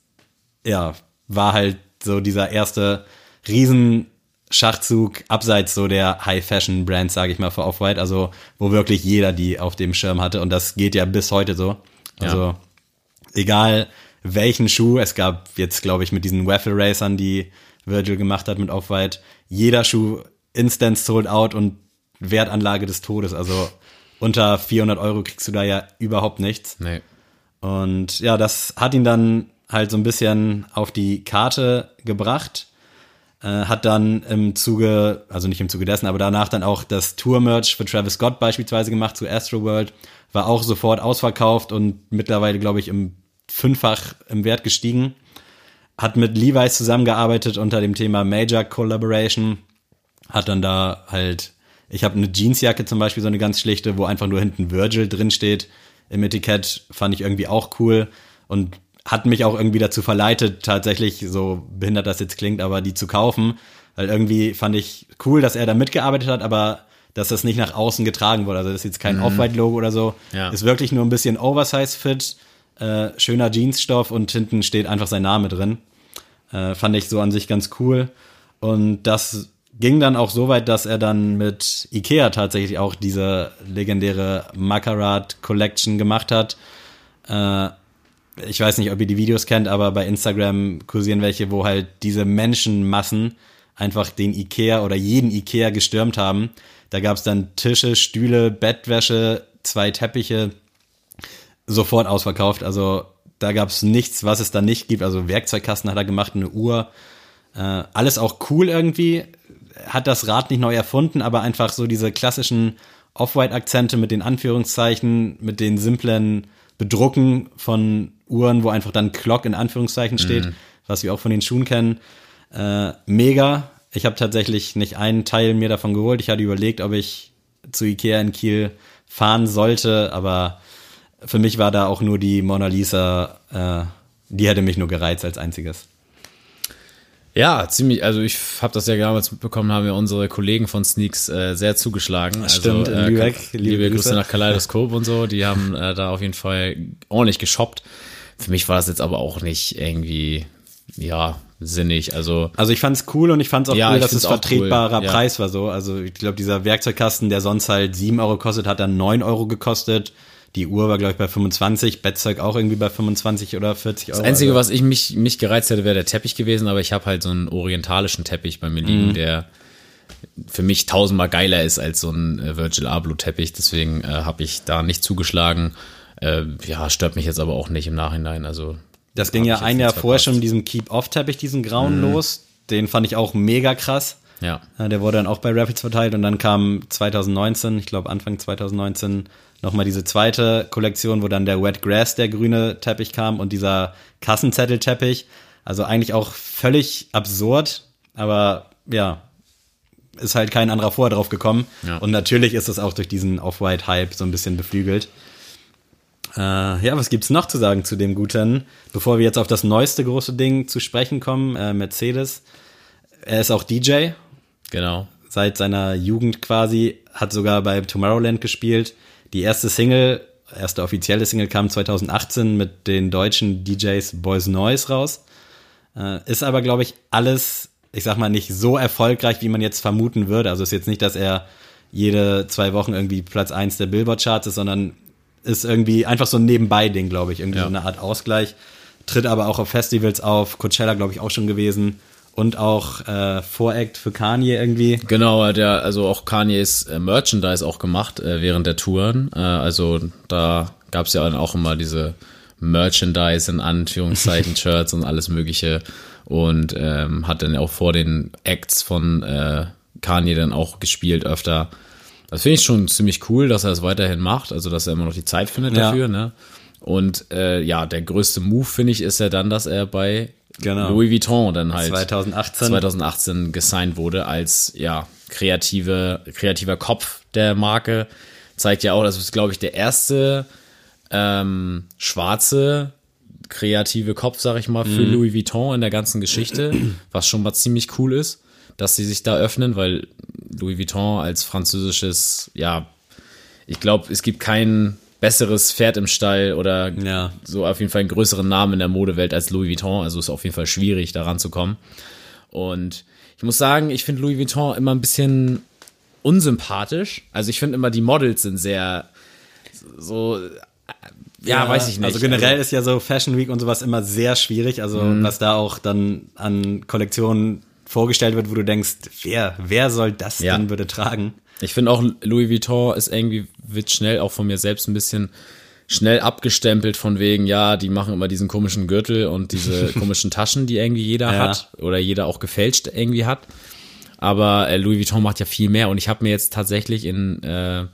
ja, war halt so dieser erste Riesenschachzug abseits so der High-Fashion-Brands, sage ich mal, für Off-White, also wo wirklich jeder die auf dem Schirm hatte und das geht ja bis heute so. Also egal welchen Schuh, es gab jetzt, glaube ich, mit diesen Waffle Racern, die Virgil gemacht hat mit Off-White, jeder Schuh instant sold out und Wertanlage des Todes. Also unter 400 Euro kriegst du da ja überhaupt nichts. Nee. Und ja, das hat ihn dann halt so ein bisschen auf die Karte gebracht. Äh, hat dann im Zuge, also nicht im Zuge dessen, aber danach dann auch das Tour-Merch für Travis Scott beispielsweise gemacht zu Astroworld. War auch sofort ausverkauft und mittlerweile, glaube ich, im fünffach im Wert gestiegen. Hat mit Levi's zusammengearbeitet unter dem Thema Major Collaboration. Hat dann da halt, ich habe eine Jeansjacke zum Beispiel, so eine ganz schlichte, wo einfach nur hinten Virgil drin steht im Etikett. Fand ich irgendwie auch cool und hat mich auch irgendwie dazu verleitet, tatsächlich, so behindert das jetzt klingt, aber die zu kaufen. Weil irgendwie fand ich cool, dass er da mitgearbeitet hat, aber dass das nicht nach außen getragen wurde. Also das ist jetzt kein Off-White-Logo oder so. Ja. Ist wirklich nur ein bisschen Oversize-Fit, äh, schöner Jeansstoff und hinten steht einfach sein Name drin. Äh, fand ich so an sich ganz cool. Und das ging dann auch so weit, dass er dann mit Ikea tatsächlich auch diese legendäre Macarat Collection gemacht hat. Äh, ich weiß nicht, ob ihr die Videos kennt, aber bei Instagram kursieren welche, wo halt diese Menschenmassen einfach den Ikea oder jeden Ikea gestürmt haben. Da gab es dann Tische, Stühle, Bettwäsche, zwei Teppiche, sofort ausverkauft. Also da gab es nichts, was es da nicht gibt. Also Werkzeugkasten hat er gemacht, eine Uhr. Äh, alles auch cool irgendwie. Hat das Rad nicht neu erfunden, aber einfach so diese klassischen Off-White-Akzente mit den Anführungszeichen, mit den simplen Bedrucken von Uhren, wo einfach dann Clock in Anführungszeichen steht, Mhm. was wir auch von den Schuhen kennen. Äh, mega. Ich habe tatsächlich nicht einen Teil mir davon geholt. Ich hatte überlegt, ob ich zu Ikea in Kiel fahren sollte, aber für mich war da auch nur die Mona Lisa, äh, die hätte mich nur gereizt als einziges. Ja, ziemlich, also ich habe das ja damals mitbekommen, haben ja unsere Kollegen von Sneaks äh, sehr zugeschlagen. Also, stimmt, äh, Lübeck. Liebe, Liebe Grüße Grüße. nach Kaleidoskop und so, die haben äh, da auf jeden Fall ordentlich geshoppt. Für mich war das jetzt aber auch nicht irgendwie, ja, sinnig. Also Also ich fand's cool und ich fand's auch Ja, cool, dass es vertretbarer cool, ja. Preis war so. Also ich glaube, dieser Werkzeugkasten, der sonst halt 7 Euro kostet, hat dann 9 Euro gekostet. Die Uhr war, glaube ich, bei 25, Bettzeug auch irgendwie bei 25 oder 40 Euro. Das Einzige, also, was ich mich, mich gereizt hätte, wäre der Teppich gewesen, aber ich habe halt so einen orientalischen Teppich bei mir Mhm. liegen, der für mich tausendmal geiler ist als so ein äh, Virgil Abloh Teppich. Deswegen äh, habe ich da nicht zugeschlagen. Äh, ja, stört mich jetzt aber auch nicht im Nachhinein. Also Das ging ja ein Jahr vorher schon mit diesem Keep-Off-Teppich, diesen grauen los. Den fand ich auch mega krass. Ja. Äh, Der wurde dann auch bei Rapids verteilt und dann kam 2019, ich glaube Anfang 2019, nochmal diese zweite Kollektion, wo dann der Wet Grass, der grüne Teppich kam und dieser Kassenzettelteppich. Also eigentlich auch völlig absurd, aber ja, ist halt kein anderer vorher drauf gekommen. Ja. Und natürlich ist es auch durch diesen Off-White-Hype so ein bisschen beflügelt. Äh, ja, was gibt's noch zu sagen zu dem Guten? Bevor wir jetzt auf das neueste große Ding zu sprechen kommen, äh, Mercedes. Er ist auch DJ, Genau. seit seiner Jugend quasi, hat sogar bei Tomorrowland gespielt. Die erste Single, erste offizielle Single kam 2018 mit den deutschen DJs Boys Noise raus. Äh, ist aber, glaube ich, alles, ich sag mal, nicht so erfolgreich, wie man jetzt vermuten würde. Also ist jetzt nicht, dass er jede zwei Wochen irgendwie Platz eins der Billboard-Charts ist, sondern ist irgendwie einfach so ein Nebenbei-Ding, glaube ich. Irgendwie Ja. so eine Art Ausgleich. Tritt aber auch auf Festivals auf, Coachella, glaube ich, auch schon gewesen. Und auch äh, Voract für Kanye irgendwie. Genau, ja also auch Kanye's äh, Merchandise auch gemacht äh, während der Touren. Äh, also da gab es ja dann auch immer diese Merchandise in Anführungszeichen, Shirts und alles Mögliche. Und ähm, hat dann auch vor den Acts von äh, Kanye dann auch gespielt öfter. Das finde ich schon ziemlich cool, dass er es weiterhin macht, also dass er immer noch die Zeit findet Ja. dafür. Ne? Und äh, ja, der größte Move finde ich ist ja dann, dass er bei Genau. Louis Vuitton dann halt 2018. 2018 gesigned wurde als ja kreative kreativer Kopf der Marke zeigt ja auch das ist glaube ich der erste ähm, schwarze kreative Kopf sag ich mal für Mhm. Louis Vuitton in der ganzen Geschichte was schon mal ziemlich cool ist dass sie sich da öffnen weil Louis Vuitton als französisches ja ich glaube es gibt kein besseres Pferd im Stall oder Ja. so auf jeden Fall einen größeren Namen in der Modewelt als Louis Vuitton. Also ist auf jeden Fall schwierig, da ranzukommen. Und ich muss sagen, ich finde Louis Vuitton immer ein bisschen unsympathisch. Also ich finde immer, die Models sind sehr so, äh, ja, weiß ich nicht. Also generell ist ja so Fashion Week und sowas immer sehr schwierig. Also Mhm. was da auch dann an Kollektionen vorgestellt wird, wo du denkst, wer, wer soll das Ja. denn bitte tragen? Ich finde auch Louis Vuitton ist irgendwie, wird schnell auch von mir selbst ein bisschen schnell abgestempelt von wegen, ja, die machen immer diesen komischen Gürtel und diese komischen Taschen, die irgendwie jeder Ja. hat oder jeder auch gefälscht irgendwie hat. Aber äh, Louis Vuitton macht ja viel mehr und ich habe mir jetzt tatsächlich in äh,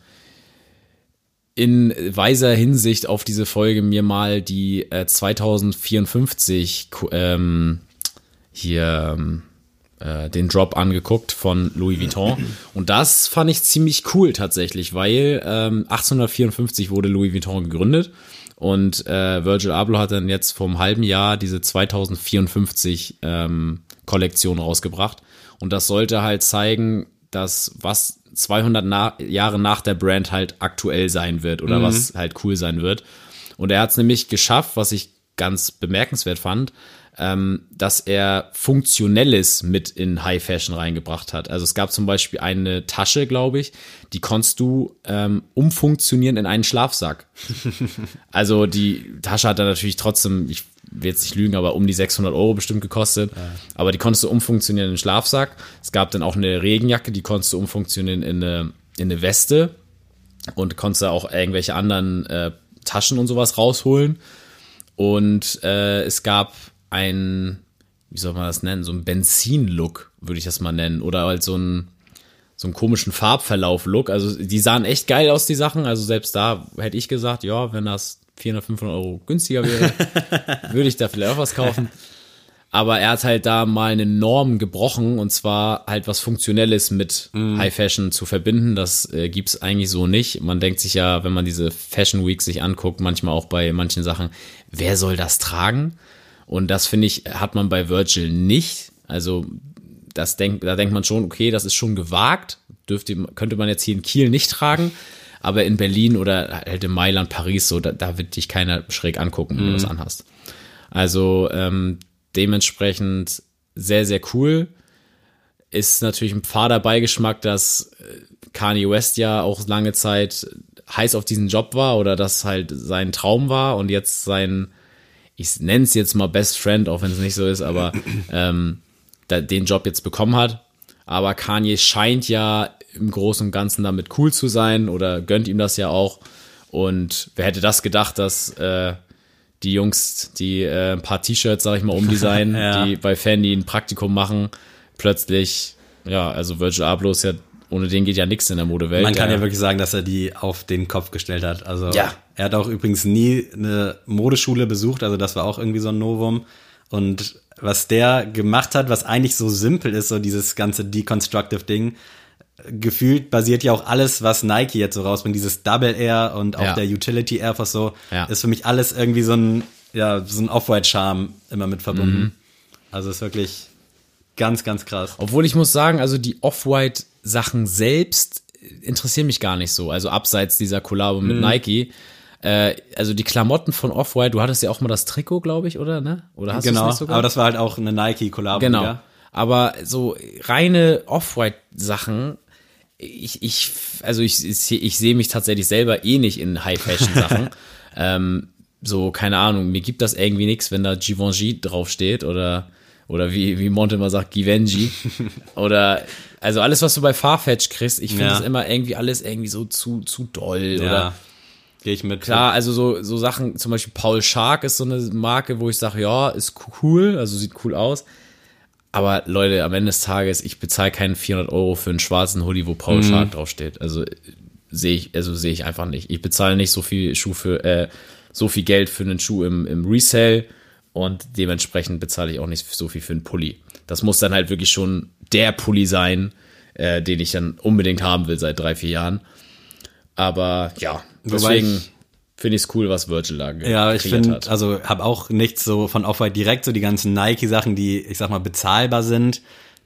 in weiser Hinsicht auf diese Folge mir mal die äh, 2054 Ku- ähm, hier ähm, äh, den Drop angeguckt von Louis Vuitton. Und das fand ich ziemlich cool tatsächlich, weil ähm, 1854 wurde Louis Vuitton gegründet und äh, Virgil Abloh hat dann jetzt vor einem halben Jahr diese 2054 ähm, Kollektion rausgebracht. Und das sollte halt zeigen, dass was 200 na Jahre nach der Brand halt aktuell sein wird oder was halt cool sein wird. Und er hat es nämlich geschafft, was ich ganz bemerkenswert fand, ähm, dass er Funktionelles mit in High Fashion reingebracht hat. Also es gab zum Beispiel eine Tasche, glaube ich, die konntest du ähm, umfunktionieren in einen Schlafsack. also die Tasche hat dann natürlich trotzdem, ich will jetzt nicht lügen, aber um die 600 Euro bestimmt gekostet. Aber die konntest du umfunktionieren in einen Schlafsack. Es gab dann auch eine Regenjacke, die konntest du umfunktionieren in eine, in eine Weste und konntest da auch irgendwelche anderen äh, Taschen und sowas rausholen. Und äh, es gab ein, wie soll man das nennen, so ein Benzin-Look, würde ich das mal nennen. Oder halt so ein so einen komischen Farbverlauf-Look. Also die sahen echt geil aus, die Sachen. Also selbst da hätte ich gesagt, ja, wenn das 400, 500 Euro günstiger wäre, würde ich da vielleicht auch was kaufen. Aber er hat halt da mal eine Norm gebrochen und zwar halt was Funktionelles mit High Fashion zu verbinden. Das äh, gibt's eigentlich so nicht. Man denkt sich ja, wenn man diese Fashion Week sich anguckt, manchmal auch bei manchen Sachen, wer soll das tragen? Und das finde ich, hat man bei Virgil nicht. Also das denkt, da denkt man schon, okay, das ist schon gewagt. Dürfte, könnte man jetzt hier in Kiel nicht tragen. Aber in Berlin oder halt in Mailand, Paris, so, da, da wird dich keiner schräg angucken, wenn du das anhast. Also ähm, dementsprechend sehr, sehr cool. Ist natürlich ein fader Beigeschmack, dass äh, Kanye West ja auch lange Zeit heiß auf diesen Job war oder das halt sein Traum war und jetzt sein, ich nenne es jetzt mal Best Friend, auch wenn es nicht so ist, aber ähm, da, den Job jetzt bekommen hat. Aber Kanye scheint ja im Großen und Ganzen damit cool zu sein oder gönnt ihm das ja auch. Und wer hätte das gedacht, dass äh, die Jungs, die äh, ein paar T-Shirts, sag ich mal, umdesignen, Ja. die bei Fendi ein Praktikum machen, plötzlich, ja, also Virgil Abloh ist ja, ohne den geht ja nichts in der Modewelt. Man kann Der- ja wirklich sagen, dass er die auf den Kopf gestellt hat. Also Ja. Er hat auch übrigens nie eine Modeschule besucht, also das war auch irgendwie so ein Novum. Und was der gemacht hat, was eigentlich so simpel ist, so dieses ganze Deconstructive Ding, gefühlt basiert ja auch alles, was Nike jetzt so rausbringt, dieses Double Air und auch Ja. der Utility Air Force so, Ja. ist für mich alles irgendwie so ein, ja, so ein Off-White-Charme immer mit verbunden. Mhm. Also ist wirklich ganz, ganz krass. Obwohl ich muss sagen, also die Off-White-Sachen selbst interessieren mich gar nicht so. Also abseits dieser Kollabo Mhm. mit Nike. Äh, also die Klamotten von Off-White, du hattest ja auch mal das Trikot, glaube ich, oder? Ne? Oder hast du genau, es nicht sogar? aber das war halt auch eine Nike-Kollabo. Genau. wieder. Aber so reine Off-White-Sachen, ich, ich, also ich, ich, ich sehe mich tatsächlich selber eh nicht in High-Fashion-Sachen. ähm, so, keine Ahnung, mir gibt das irgendwie nichts, wenn da Givenchy draufsteht oder, oder wie, wie Monte immer sagt, Givenchy. oder, also alles, was du bei Farfetch kriegst, ich finde Ja. das immer irgendwie alles irgendwie so zu, zu doll oder. Gehe ich mit. Klar, also so, so Sachen, zum Beispiel Paul Shark ist so eine Marke, wo ich sage, ja, ist cool, also sieht cool aus. Aber Leute, am Ende des Tages, ich bezahle keinen 400 Euro für einen schwarzen Hoodie, wo Paul Shark draufsteht. Also äh, sehe ich, also sehe ich einfach nicht. Ich bezahle nicht so viel Schuh für, äh, so viel Geld für einen Schuh im, im Resale und dementsprechend bezahle ich auch nicht so viel für einen Pulli. Das muss dann halt wirklich schon der Pulli sein, äh, den ich dann unbedingt haben will seit drei, vier Jahren. Aber ja, deswegen finde ich es cool, was Virgil da Ja, ich finde, hat. also habe auch nichts so von Off-White direkt, so die ganzen Nike-Sachen, die, ich sag mal, bezahlbar sind,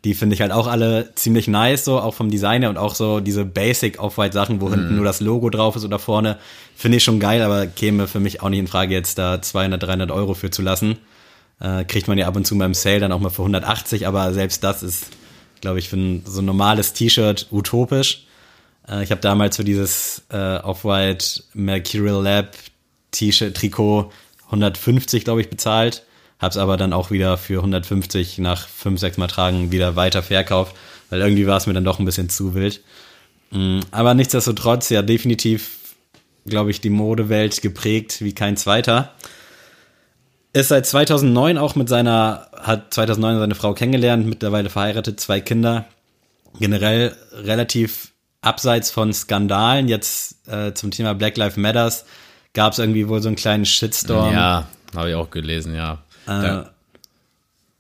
die finde ich halt auch alle ziemlich nice, so auch vom Design her und auch so diese Basic Off-White-Sachen, wo Mhm. hinten nur das Logo drauf ist oder vorne, finde ich schon geil, aber käme für mich auch nicht in Frage, jetzt da 200, 300 Euro für zu lassen. Äh, kriegt man ja ab und zu beim Sale dann auch mal für 180, aber selbst das ist, glaube ich, für ein so ein normales T-Shirt utopisch. Äh, ich habe damals für dieses äh, Off-White Mercurial Lab T-Shirt, Trikot 150, glaube ich, bezahlt. Hab's aber dann auch wieder für 150 nach 5, 6 Mal tragen wieder weiter verkauft, weil irgendwie war es mir dann doch ein bisschen zu wild. Mm, Aber nichtsdestotrotz, ja, definitiv, glaube ich, die Modewelt geprägt wie kein zweiter. Ist seit 2009 auch mit seiner, hat 2009 seine Frau kennengelernt, mittlerweile verheiratet, zwei Kinder. Generell relativ abseits von Skandalen. Jetzt äh, zum Thema Black Lives Matters gab es irgendwie wohl so einen kleinen Shitstorm. ja, habe ich auch gelesen, ja. Äh.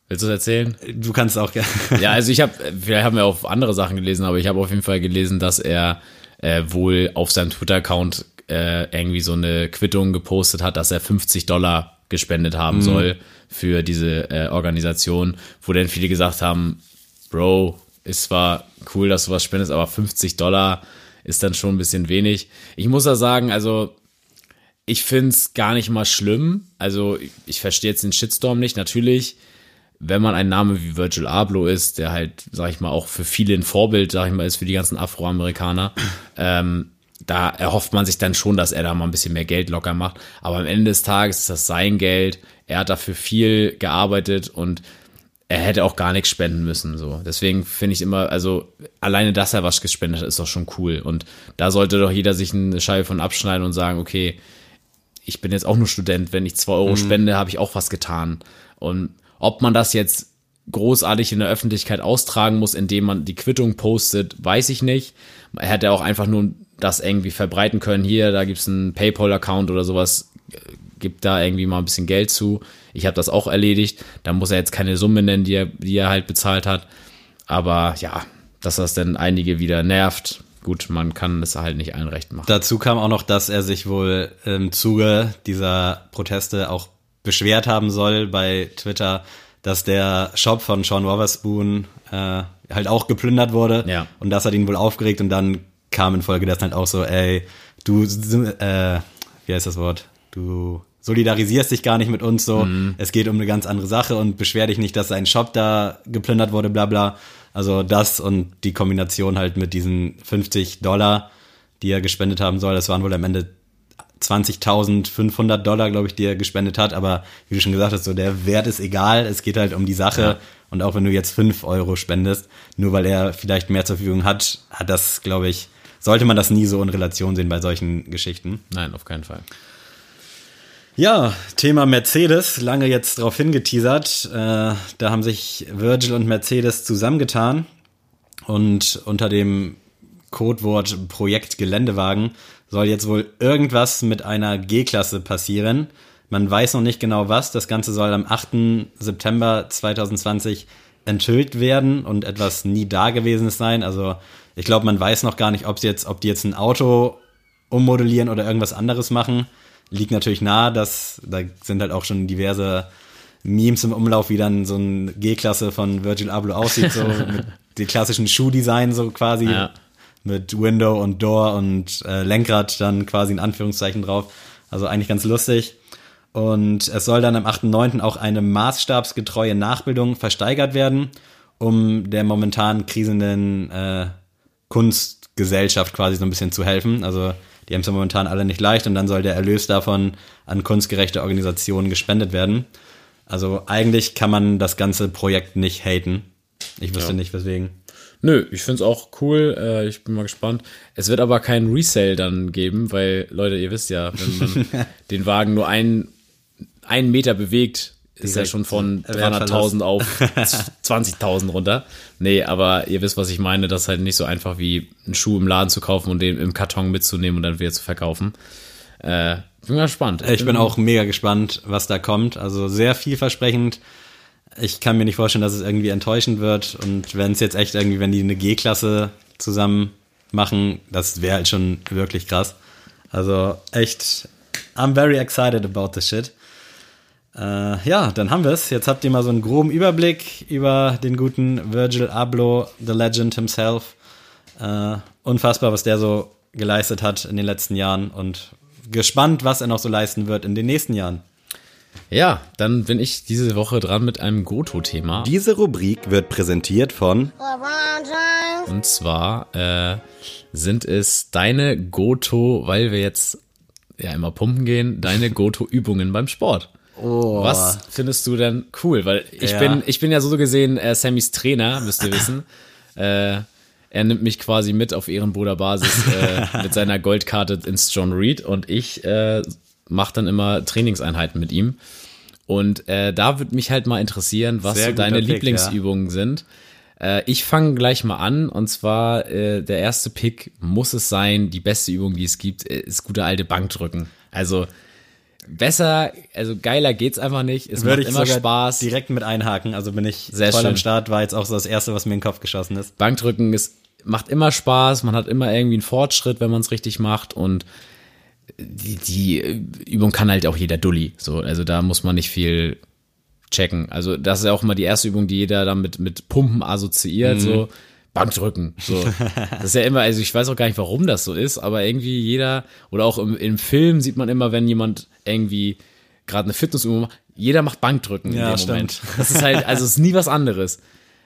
Willst du es erzählen? Du kannst auch gerne. Ja, also ich habe, wir haben ja auch andere Sachen gelesen, aber ich habe auf jeden Fall gelesen, dass er äh, wohl auf seinem Twitter-Account äh, irgendwie so eine Quittung gepostet hat, dass er 50 Dollar gespendet haben soll für diese äh, Organisation, wo dann viele gesagt haben, Bro, ist zwar cool, dass du was spendest, aber 50 Dollar ist dann schon ein bisschen wenig. Ich muss da sagen, also ich find's gar nicht mal schlimm. Also ich verstehe jetzt den Shitstorm nicht. Natürlich, wenn man ein Name wie Virgil Abloh ist, der halt, sag ich mal, auch für viele ein Vorbild, sag ich mal, ist für die ganzen Afroamerikaner, ähm, da erhofft man sich dann schon, dass er da mal ein bisschen mehr Geld locker macht. Aber am Ende des Tages ist das sein Geld. Er hat dafür viel gearbeitet und er hätte auch gar nichts spenden müssen. So. Deswegen finde ich immer, also alleine, dass er was gespendet hat, ist doch schon cool. Und da sollte doch jeder sich eine Scheibe von abschneiden und sagen, okay, ich bin jetzt auch nur Student, wenn ich zwei Euro spende, habe ich auch was getan. Und ob man das jetzt großartig in der Öffentlichkeit austragen muss, indem man die Quittung postet, weiß ich nicht. Er hätte auch einfach nur das irgendwie verbreiten können. Hier, da gibt's einen PayPal-Account oder sowas, gibt da irgendwie mal ein bisschen Geld zu. Ich habe das auch erledigt. Da muss er jetzt keine Summe nennen, die er, die er halt bezahlt hat. Aber ja, dass das dann einige wieder nervt. Gut, man kann es halt nicht allen recht machen. Dazu kam auch noch, dass er sich wohl im Zuge dieser Proteste auch beschwert haben soll bei Twitter, dass der Shop von Sean Wotherspoon äh, halt auch geplündert wurde. Ja. Und das hat ihn wohl aufgeregt und dann kam in Folge dessen halt auch so, ey, du, äh, wie heißt das Wort? Du solidarisierst dich gar nicht mit uns so. Es geht um eine ganz andere Sache und beschwer dich nicht, dass sein Shop da geplündert wurde, bla bla. Also das und die Kombination halt mit diesen 50 Dollar, die er gespendet haben soll, das waren wohl am Ende 20.500 Dollar, glaube ich, die er gespendet hat. Aber wie du schon gesagt hast, so der Wert ist egal. Es geht halt um die Sache. Ja. Und auch wenn du jetzt 5 Euro spendest, nur weil er vielleicht mehr zur Verfügung hat, hat das, glaube ich, sollte man das nie so in Relation sehen bei solchen Geschichten. Nein, auf keinen Fall. Ja, Thema Mercedes, lange jetzt drauf hingeteasert. Äh, da haben sich Virgil und Mercedes zusammengetan und unter dem Codewort Projekt Geländewagen soll jetzt wohl irgendwas mit einer G-Klasse passieren. Man weiß noch nicht genau was. Das Ganze soll am 8. September 2020 enthüllt werden und etwas nie Dagewesenes sein. Also ich glaube, man weiß noch gar nicht, ob sie jetzt, ob die jetzt ein Auto ummodellieren oder irgendwas anderes machen. Liegt natürlich nahe, dass da sind halt auch schon diverse Memes im Umlauf, wie dann so ein G-Klasse von Virgil Abloh aussieht, so mit dem klassischen Schuhdesign so quasi Ja. mit Window und Door und äh, Lenkrad dann quasi in Anführungszeichen drauf. Also eigentlich ganz lustig. Und es soll dann am 8.9. auch eine maßstabsgetreue Nachbildung versteigert werden, um der momentan krisenden äh, Kunstgesellschaft quasi so ein bisschen zu helfen. Also die haben es ja momentan alle nicht leicht und dann soll der Erlös davon an kunstgerechte Organisationen gespendet werden. Also eigentlich kann man das ganze Projekt nicht haten. Ich wüsste Ja. nicht, weswegen. Nö, ich find's auch cool. Äh, ich bin mal gespannt. Es wird aber keinen Resale dann geben, weil, Leute, ihr wisst ja, wenn man den Wagen nur einen, einen Meter bewegt, ist Direkt schon von Wertverlust. 300.000 auf 20.000 runter. Nee, aber ihr wisst, was ich meine. Das ist halt nicht so einfach wie einen Schuh im Laden zu kaufen und den im Karton mitzunehmen und dann wieder zu verkaufen. Äh, bin mal gespannt. Ich bin auch mega gespannt, was da kommt. Also sehr vielversprechend. Ich kann mir nicht vorstellen, dass es irgendwie enttäuschend wird. Und wenn es jetzt echt irgendwie, wenn die eine G-Klasse zusammen machen, das wäre halt schon wirklich krass. Also echt, I'm very excited about this shit. Äh, ja, dann haben wir es. Jetzt habt ihr mal so einen groben Überblick über den guten Virgil Abloh, the legend himself. Äh, unfassbar, was der so geleistet hat in den letzten Jahren und gespannt, was er noch so leisten wird in den nächsten Jahren. Ja, dann bin ich diese Woche dran mit einem Goto-Thema. Diese Rubrik wird präsentiert von. Und zwar äh, sind es deine Goto, weil wir jetzt ja immer pumpen gehen, deine Goto-Übungen beim Sport. Oh. Was findest du denn cool? Weil ich Ja. bin, ich bin ja so gesehen äh, Sammys Trainer, müsst ihr wissen. äh, er nimmt mich quasi mit auf Ehrenbruder Basis äh, mit seiner Goldkarte ins John Reed und ich äh, mache dann immer Trainingseinheiten mit ihm. Und äh, da würde mich halt mal interessieren, was so deine Pick, Lieblingsübungen sind. Äh, ich fange gleich mal an und zwar äh, der erste Pick muss es sein, die beste Übung, die es gibt, äh, ist gute alte Bankdrücken. Also besser, also geiler geht's einfach nicht. Es Würde macht ich immer Spaß. direkt mit einhaken. Also bin ich Sehr voll am schön. Start, war jetzt auch so das Erste, was mir in den Kopf geschossen ist. Bankdrücken ist, macht immer Spaß, man hat immer irgendwie einen Fortschritt, wenn man es richtig macht und die, die Übung kann halt auch jeder Dulli. So, also da muss man nicht viel checken. Also das ist ja auch immer die erste Übung, die jeder dann mit, mit Pumpen assoziiert. So Bankdrücken. So. Das ist ja immer, also ich weiß auch gar nicht, warum das so ist, aber irgendwie jeder, oder auch im, im Film sieht man immer, wenn jemand irgendwie gerade eine Fitnessübung macht, jeder macht Bankdrücken Ja, in dem stimmt. Moment. Das ist halt, also es ist nie was anderes.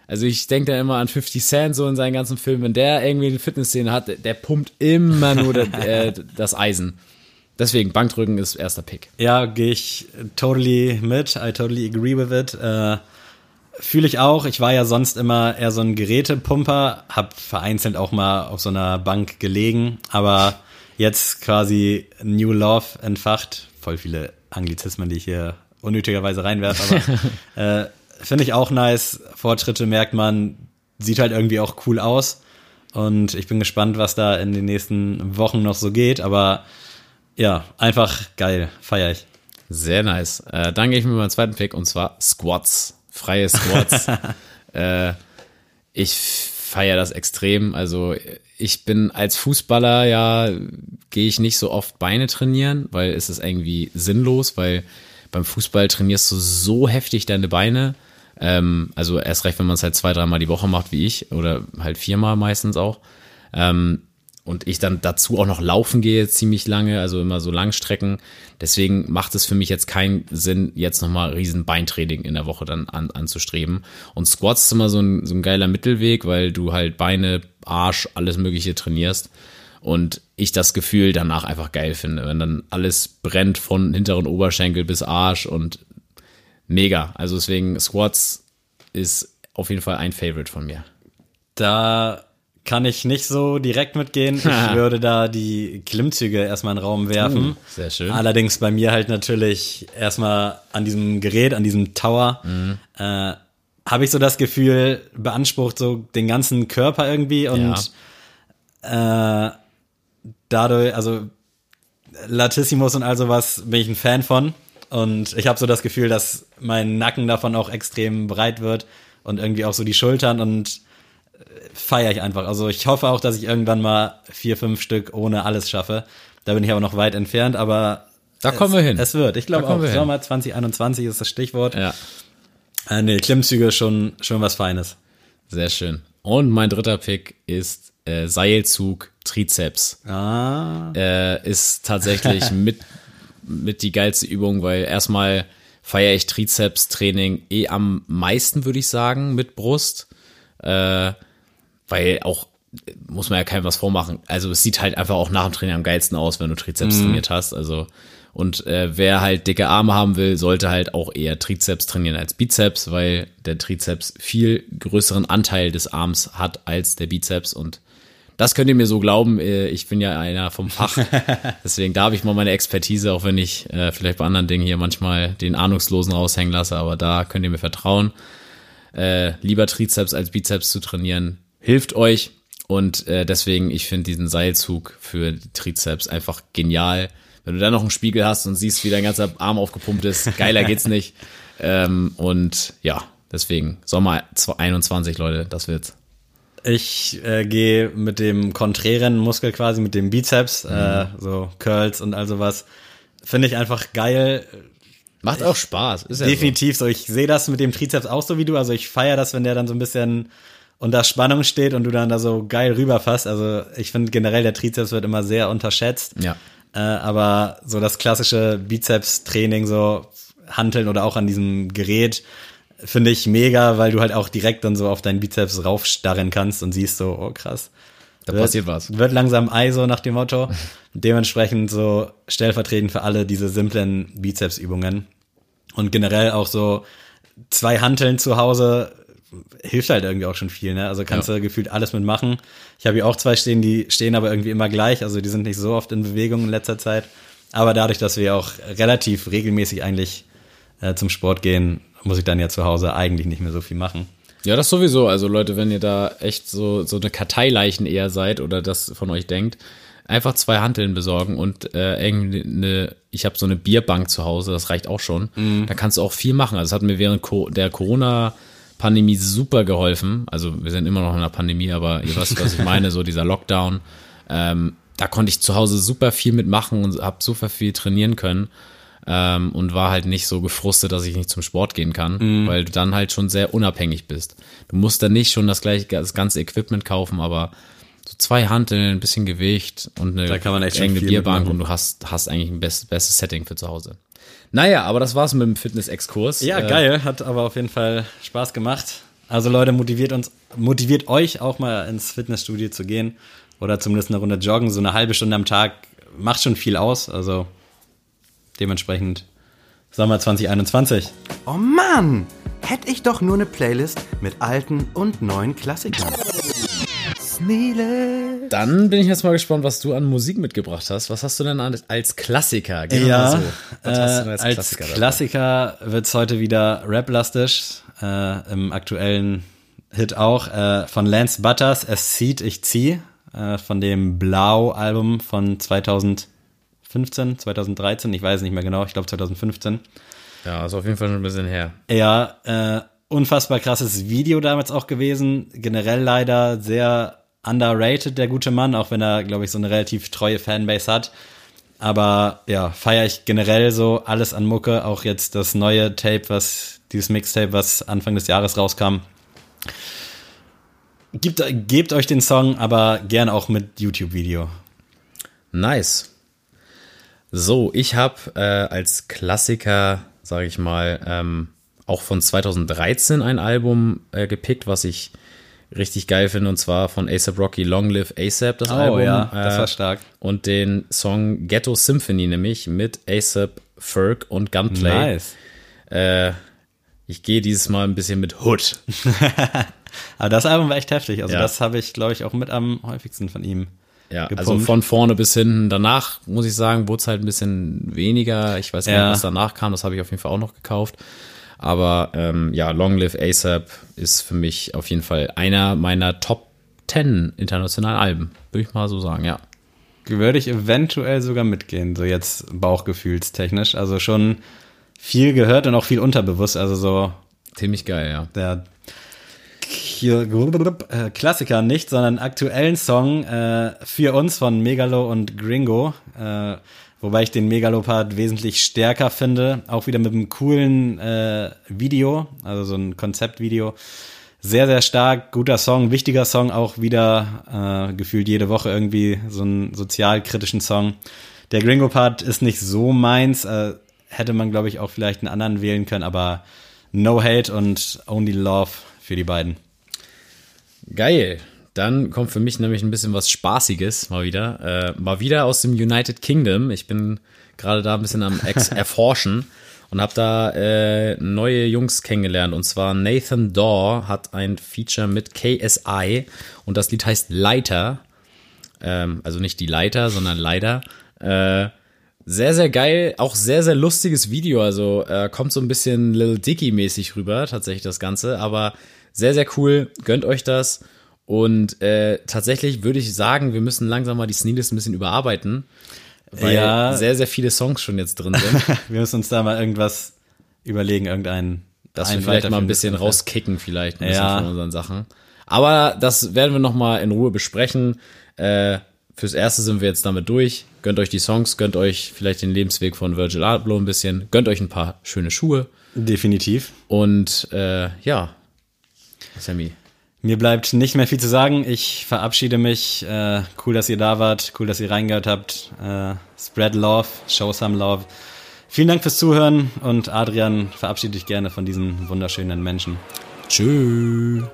Also ich denke da immer an 50 Cent so in seinen ganzen Filmen, wenn der irgendwie eine Fitnessszene hat, der pumpt immer nur das, äh, das Eisen. Deswegen, Bankdrücken ist erster Pick. Ja, gehe ich totally mit. I totally agree with it. Äh, Fühle ich auch. Ich war ja sonst immer eher so ein Gerätepumper, hab vereinzelt auch mal auf so einer Bank gelegen, aber jetzt quasi New Love entfacht. Voll viele Anglizismen, die ich hier unnötigerweise reinwerfe, aber äh, finde ich auch nice. Fortschritte merkt man, sieht halt irgendwie auch cool aus. Und ich bin gespannt, was da in den nächsten Wochen noch so geht, aber ja, einfach geil, feier ich. Sehr nice. Äh, dann gehe ich mit meinem zweiten Pick und zwar Squats. Freie Squats. äh, ich feiere das extrem. Also ich bin als Fußballer ja, gehe ich nicht so oft Beine trainieren, weil es ist irgendwie sinnlos, weil beim Fußball trainierst du so heftig deine Beine. Ähm, also erst recht, wenn man es halt zwei, dreimal die Woche macht, wie ich, oder halt viermal meistens auch. Ähm, und ich dann dazu auch noch laufen gehe ziemlich lange, also immer so Langstrecken. Deswegen macht es für mich jetzt keinen Sinn, jetzt nochmal riesen Beintraining in der Woche dann an, anzustreben. Und Squats ist immer so ein, so ein geiler Mittelweg, weil du halt Beine, Arsch, alles Mögliche trainierst. Und ich das Gefühl danach einfach geil finde, wenn dann alles brennt von hinteren Oberschenkel bis Arsch und mega. Also deswegen Squats ist auf jeden Fall ein Favorite von mir. Da kann ich nicht so direkt mitgehen. Ich würde da die Klimmzüge erstmal in den Raum werfen. Uh, sehr schön. Allerdings bei mir halt natürlich erstmal an diesem Gerät, an diesem Tower, Mhm. äh, habe ich so das Gefühl, beansprucht so den ganzen Körper irgendwie und äh, dadurch, also Latissimus und all sowas bin ich ein Fan von. Und ich habe so das Gefühl, dass mein Nacken davon auch extrem breit wird und irgendwie auch so die Schultern und feiere ich einfach. Also ich hoffe auch, dass ich irgendwann mal vier, fünf Stück ohne alles schaffe. Da bin ich aber noch weit entfernt, aber Da kommen wir hin. es wird. Ich glaube auch, wir. Sommer 2021 ist das Stichwort. Ja. Äh, nee, Klimmzüge schon, schon was Feines. Sehr schön. Und mein dritter Pick ist äh, Seilzug Trizeps. Ah, Äh, ist tatsächlich mit, mit die geilste Übung, weil erstmal feiere ich Trizeps-Training eh am meisten, würde ich sagen, mit Brust. Äh, weil auch, muss man ja keinem was vormachen. Also es sieht halt einfach auch nach dem Training am geilsten aus, wenn du Trizeps trainiert hast. Also und äh, wer halt dicke Arme haben will, sollte halt auch eher Trizeps trainieren als Bizeps, weil der Trizeps viel größeren Anteil des Arms hat als der Bizeps und das könnt ihr mir so glauben. äh, Ich bin ja einer vom Fach. Deswegen darf ich mal meine Expertise, auch wenn ich äh, vielleicht bei anderen Dingen hier manchmal den Ahnungslosen raushängen lasse, aber da könnt ihr mir vertrauen. Äh, lieber Trizeps als Bizeps zu trainieren, hilft euch. Und äh, deswegen, ich finde diesen Seilzug für die Trizeps einfach genial. Wenn du dann noch einen Spiegel hast und siehst, wie dein ganzer Arm aufgepumpt ist, geiler geht's nicht. Ähm, und ja, deswegen, Sommer 21, Leute, das wird's. ich äh, gehe mit dem konträren Muskel quasi, mit dem Bizeps, äh, so Curls und all sowas. Finde ich einfach geil. Macht auch Spaß. Ist ja Definitiv so. Ich sehe das mit dem Trizeps auch so wie du. Also ich feiere das, wenn der dann so ein bisschen unter Spannung steht und du dann da so geil rüberfasst. Also ich finde generell der Trizeps wird immer sehr unterschätzt. So. Ja. Äh, aber so das klassische Bizeps-Training, so Hanteln oder auch an diesem Gerät, finde ich mega, weil du halt auch direkt dann so auf deinen Bizeps raufstarren kannst und siehst so, oh krass. Da wird, passiert was. Wird langsam Ei so nach dem Motto. Dementsprechend so stellvertretend für alle diese simplen Bizepsübungen. Und generell auch so zwei Hanteln zu Hause hilft halt irgendwie auch schon viel, ne? Also kannst Ja. du gefühlt alles mitmachen. Ich habe hier auch zwei stehen, die stehen aber irgendwie immer gleich, also die sind nicht so oft in Bewegung in letzter Zeit. Aber dadurch, dass wir auch relativ regelmäßig eigentlich äh, zum Sport gehen, muss ich dann ja zu Hause eigentlich nicht mehr so viel machen. Ja, das sowieso. Also Leute, wenn ihr da echt so, so eine Karteileichen eher seid oder das von euch denkt, einfach zwei Hanteln besorgen und äh, irgendwie eine, ich habe so eine Bierbank zu Hause, das reicht auch schon. Da kannst du auch viel machen. Also es hat mir während Co der Corona-Pandemie super geholfen. Also wir sind immer noch in einer Pandemie, aber ihr wisst, was ich meine, so dieser Lockdown. Ähm, da konnte ich zu Hause super viel mitmachen und habe super viel trainieren können. Ähm, und war halt nicht so gefrustet, dass ich nicht zum Sport gehen kann, Mhm. weil du dann halt schon sehr unabhängig bist. Du musst dann nicht schon das gleiche, das ganze Equipment kaufen, aber so zwei Hanteln, ein bisschen Gewicht und eine Da kann man echt enge Bierbank und du hast, hast eigentlich ein best, bestes Setting für zu Hause. Naja, aber das war's mit dem Fitness-Exkurs. Ja, Äh, geil, hat aber auf jeden Fall Spaß gemacht. Also Leute, motiviert uns, motiviert euch auch mal ins Fitnessstudio zu gehen oder zumindest eine Runde joggen. So eine halbe Stunde am Tag macht schon viel aus. Also dementsprechend Sommer 2021. Oh Mann! Hätte ich doch nur eine Playlist mit alten und neuen Klassikern. Sneele. Dann bin ich jetzt mal gespannt, was du an Musik mitgebracht hast. Was hast du denn als, als Klassiker? Wir Ja, so. Was hast du denn äh, als Klassiker Klassiker, dabei? wird's heute wieder rap-lastig. Äh, Im aktuellen Hit auch. Äh, von Lance Butters, Es zieht, ich zieh. Äh, von dem Blau-Album von 2015, 2013. Ich weiß nicht mehr genau. Ich glaube 2015. Ja, ist auf jeden Fall schon ein bisschen her. Ja, äh, unfassbar krasses Video damals auch gewesen. Generell leider sehr underrated, der gute Mann, auch wenn er, glaube ich, so eine relativ treue Fanbase hat. Aber ja, feiere ich generell so alles an Mucke. Auch jetzt das neue Tape, was, dieses Mixtape, was Anfang des Jahres rauskam. Gebt, gebt euch den Song, aber gern auch mit YouTube-Video. Nice. So, ich habe äh, als Klassiker, sage ich mal, ähm, auch von 2013 ein Album äh, gepickt, was ich richtig geil finde, und zwar von ASAP Rocky Long Live ASAP, das Oh, Album. ja, das äh, war stark. Und den Song Ghetto Symphony nämlich mit ASAP, Ferg und Gunplay. Äh, ich gehe dieses Mal ein bisschen mit Hood. Aber das Album war echt heftig. Also Ja. das habe ich, glaube ich, auch mit am häufigsten von ihm. Ja, gepumpt. also von vorne bis hinten. Danach, muss ich sagen, wurde es halt ein bisschen weniger. Ich weiß gar Ja. nicht, was danach kam. Das habe ich auf jeden Fall auch noch gekauft. Aber ähm, ja, Long Live ASAP ist für mich auf jeden Fall einer meiner Top 10 internationalen Alben. Würde ich mal so sagen, ja. Würde ich eventuell sogar mitgehen, so jetzt bauchgefühlstechnisch. Also schon viel gehört und auch viel unterbewusst. Also so Ziemlich geil, ja. der äh, Klassiker nicht, sondern aktuellen Song äh, für uns von Megalo und Gringo. Äh, wobei ich den Megalo-Part wesentlich stärker finde. Auch wieder mit einem coolen äh, Video, also so ein Konzeptvideo. Sehr, sehr stark, guter Song, wichtiger Song, auch wieder äh, gefühlt jede Woche irgendwie so einen sozialkritischen Song. Der Gringo-Part ist nicht so meins, äh, hätte man, glaube ich, auch vielleicht einen anderen wählen können, aber No Hate und Only Love für die beiden. Geil. Dann kommt für mich nämlich ein bisschen was Spaßiges mal wieder. Äh, mal wieder aus dem United Kingdom. Ich bin gerade da ein bisschen am Ex erforschen und habe da äh, neue Jungs kennengelernt. Und zwar Nathan Daw hat ein Feature mit KSI und das Lied heißt Leiter. Ähm, also nicht die Leiter, sondern Leider. Äh, sehr, sehr geil, auch sehr, sehr lustiges Video. Also äh, kommt so ein bisschen Little Dicky-mäßig rüber, tatsächlich das Ganze. Aber sehr, sehr cool. Gönnt euch das. Und äh, tatsächlich würde ich sagen, wir müssen langsam mal die Sneelist ein bisschen überarbeiten. Weil Ja. sehr, sehr viele Songs schon jetzt drin sind. Wir müssen uns da mal irgendwas überlegen, irgendeinen. dass wir vielleicht mal ein bisschen rauskicken, vielleicht ein bisschen Ja. von unseren Sachen. Aber das werden wir noch mal in Ruhe besprechen. Äh, fürs Erste sind wir jetzt damit durch. Gönnt euch die Songs, gönnt euch vielleicht den Lebensweg von Virgil Abloh ein bisschen, gönnt euch ein paar schöne Schuhe Definitiv. und äh, ja, Sammy. Mir bleibt nicht mehr viel zu sagen. Ich verabschiede mich. Äh, cool, dass ihr da wart. Cool, dass ihr reingehört habt. Äh, spread love, show some love. Vielen Dank fürs Zuhören und Adrian, verabschiede dich gerne von diesen wunderschönen Menschen. Tschüss.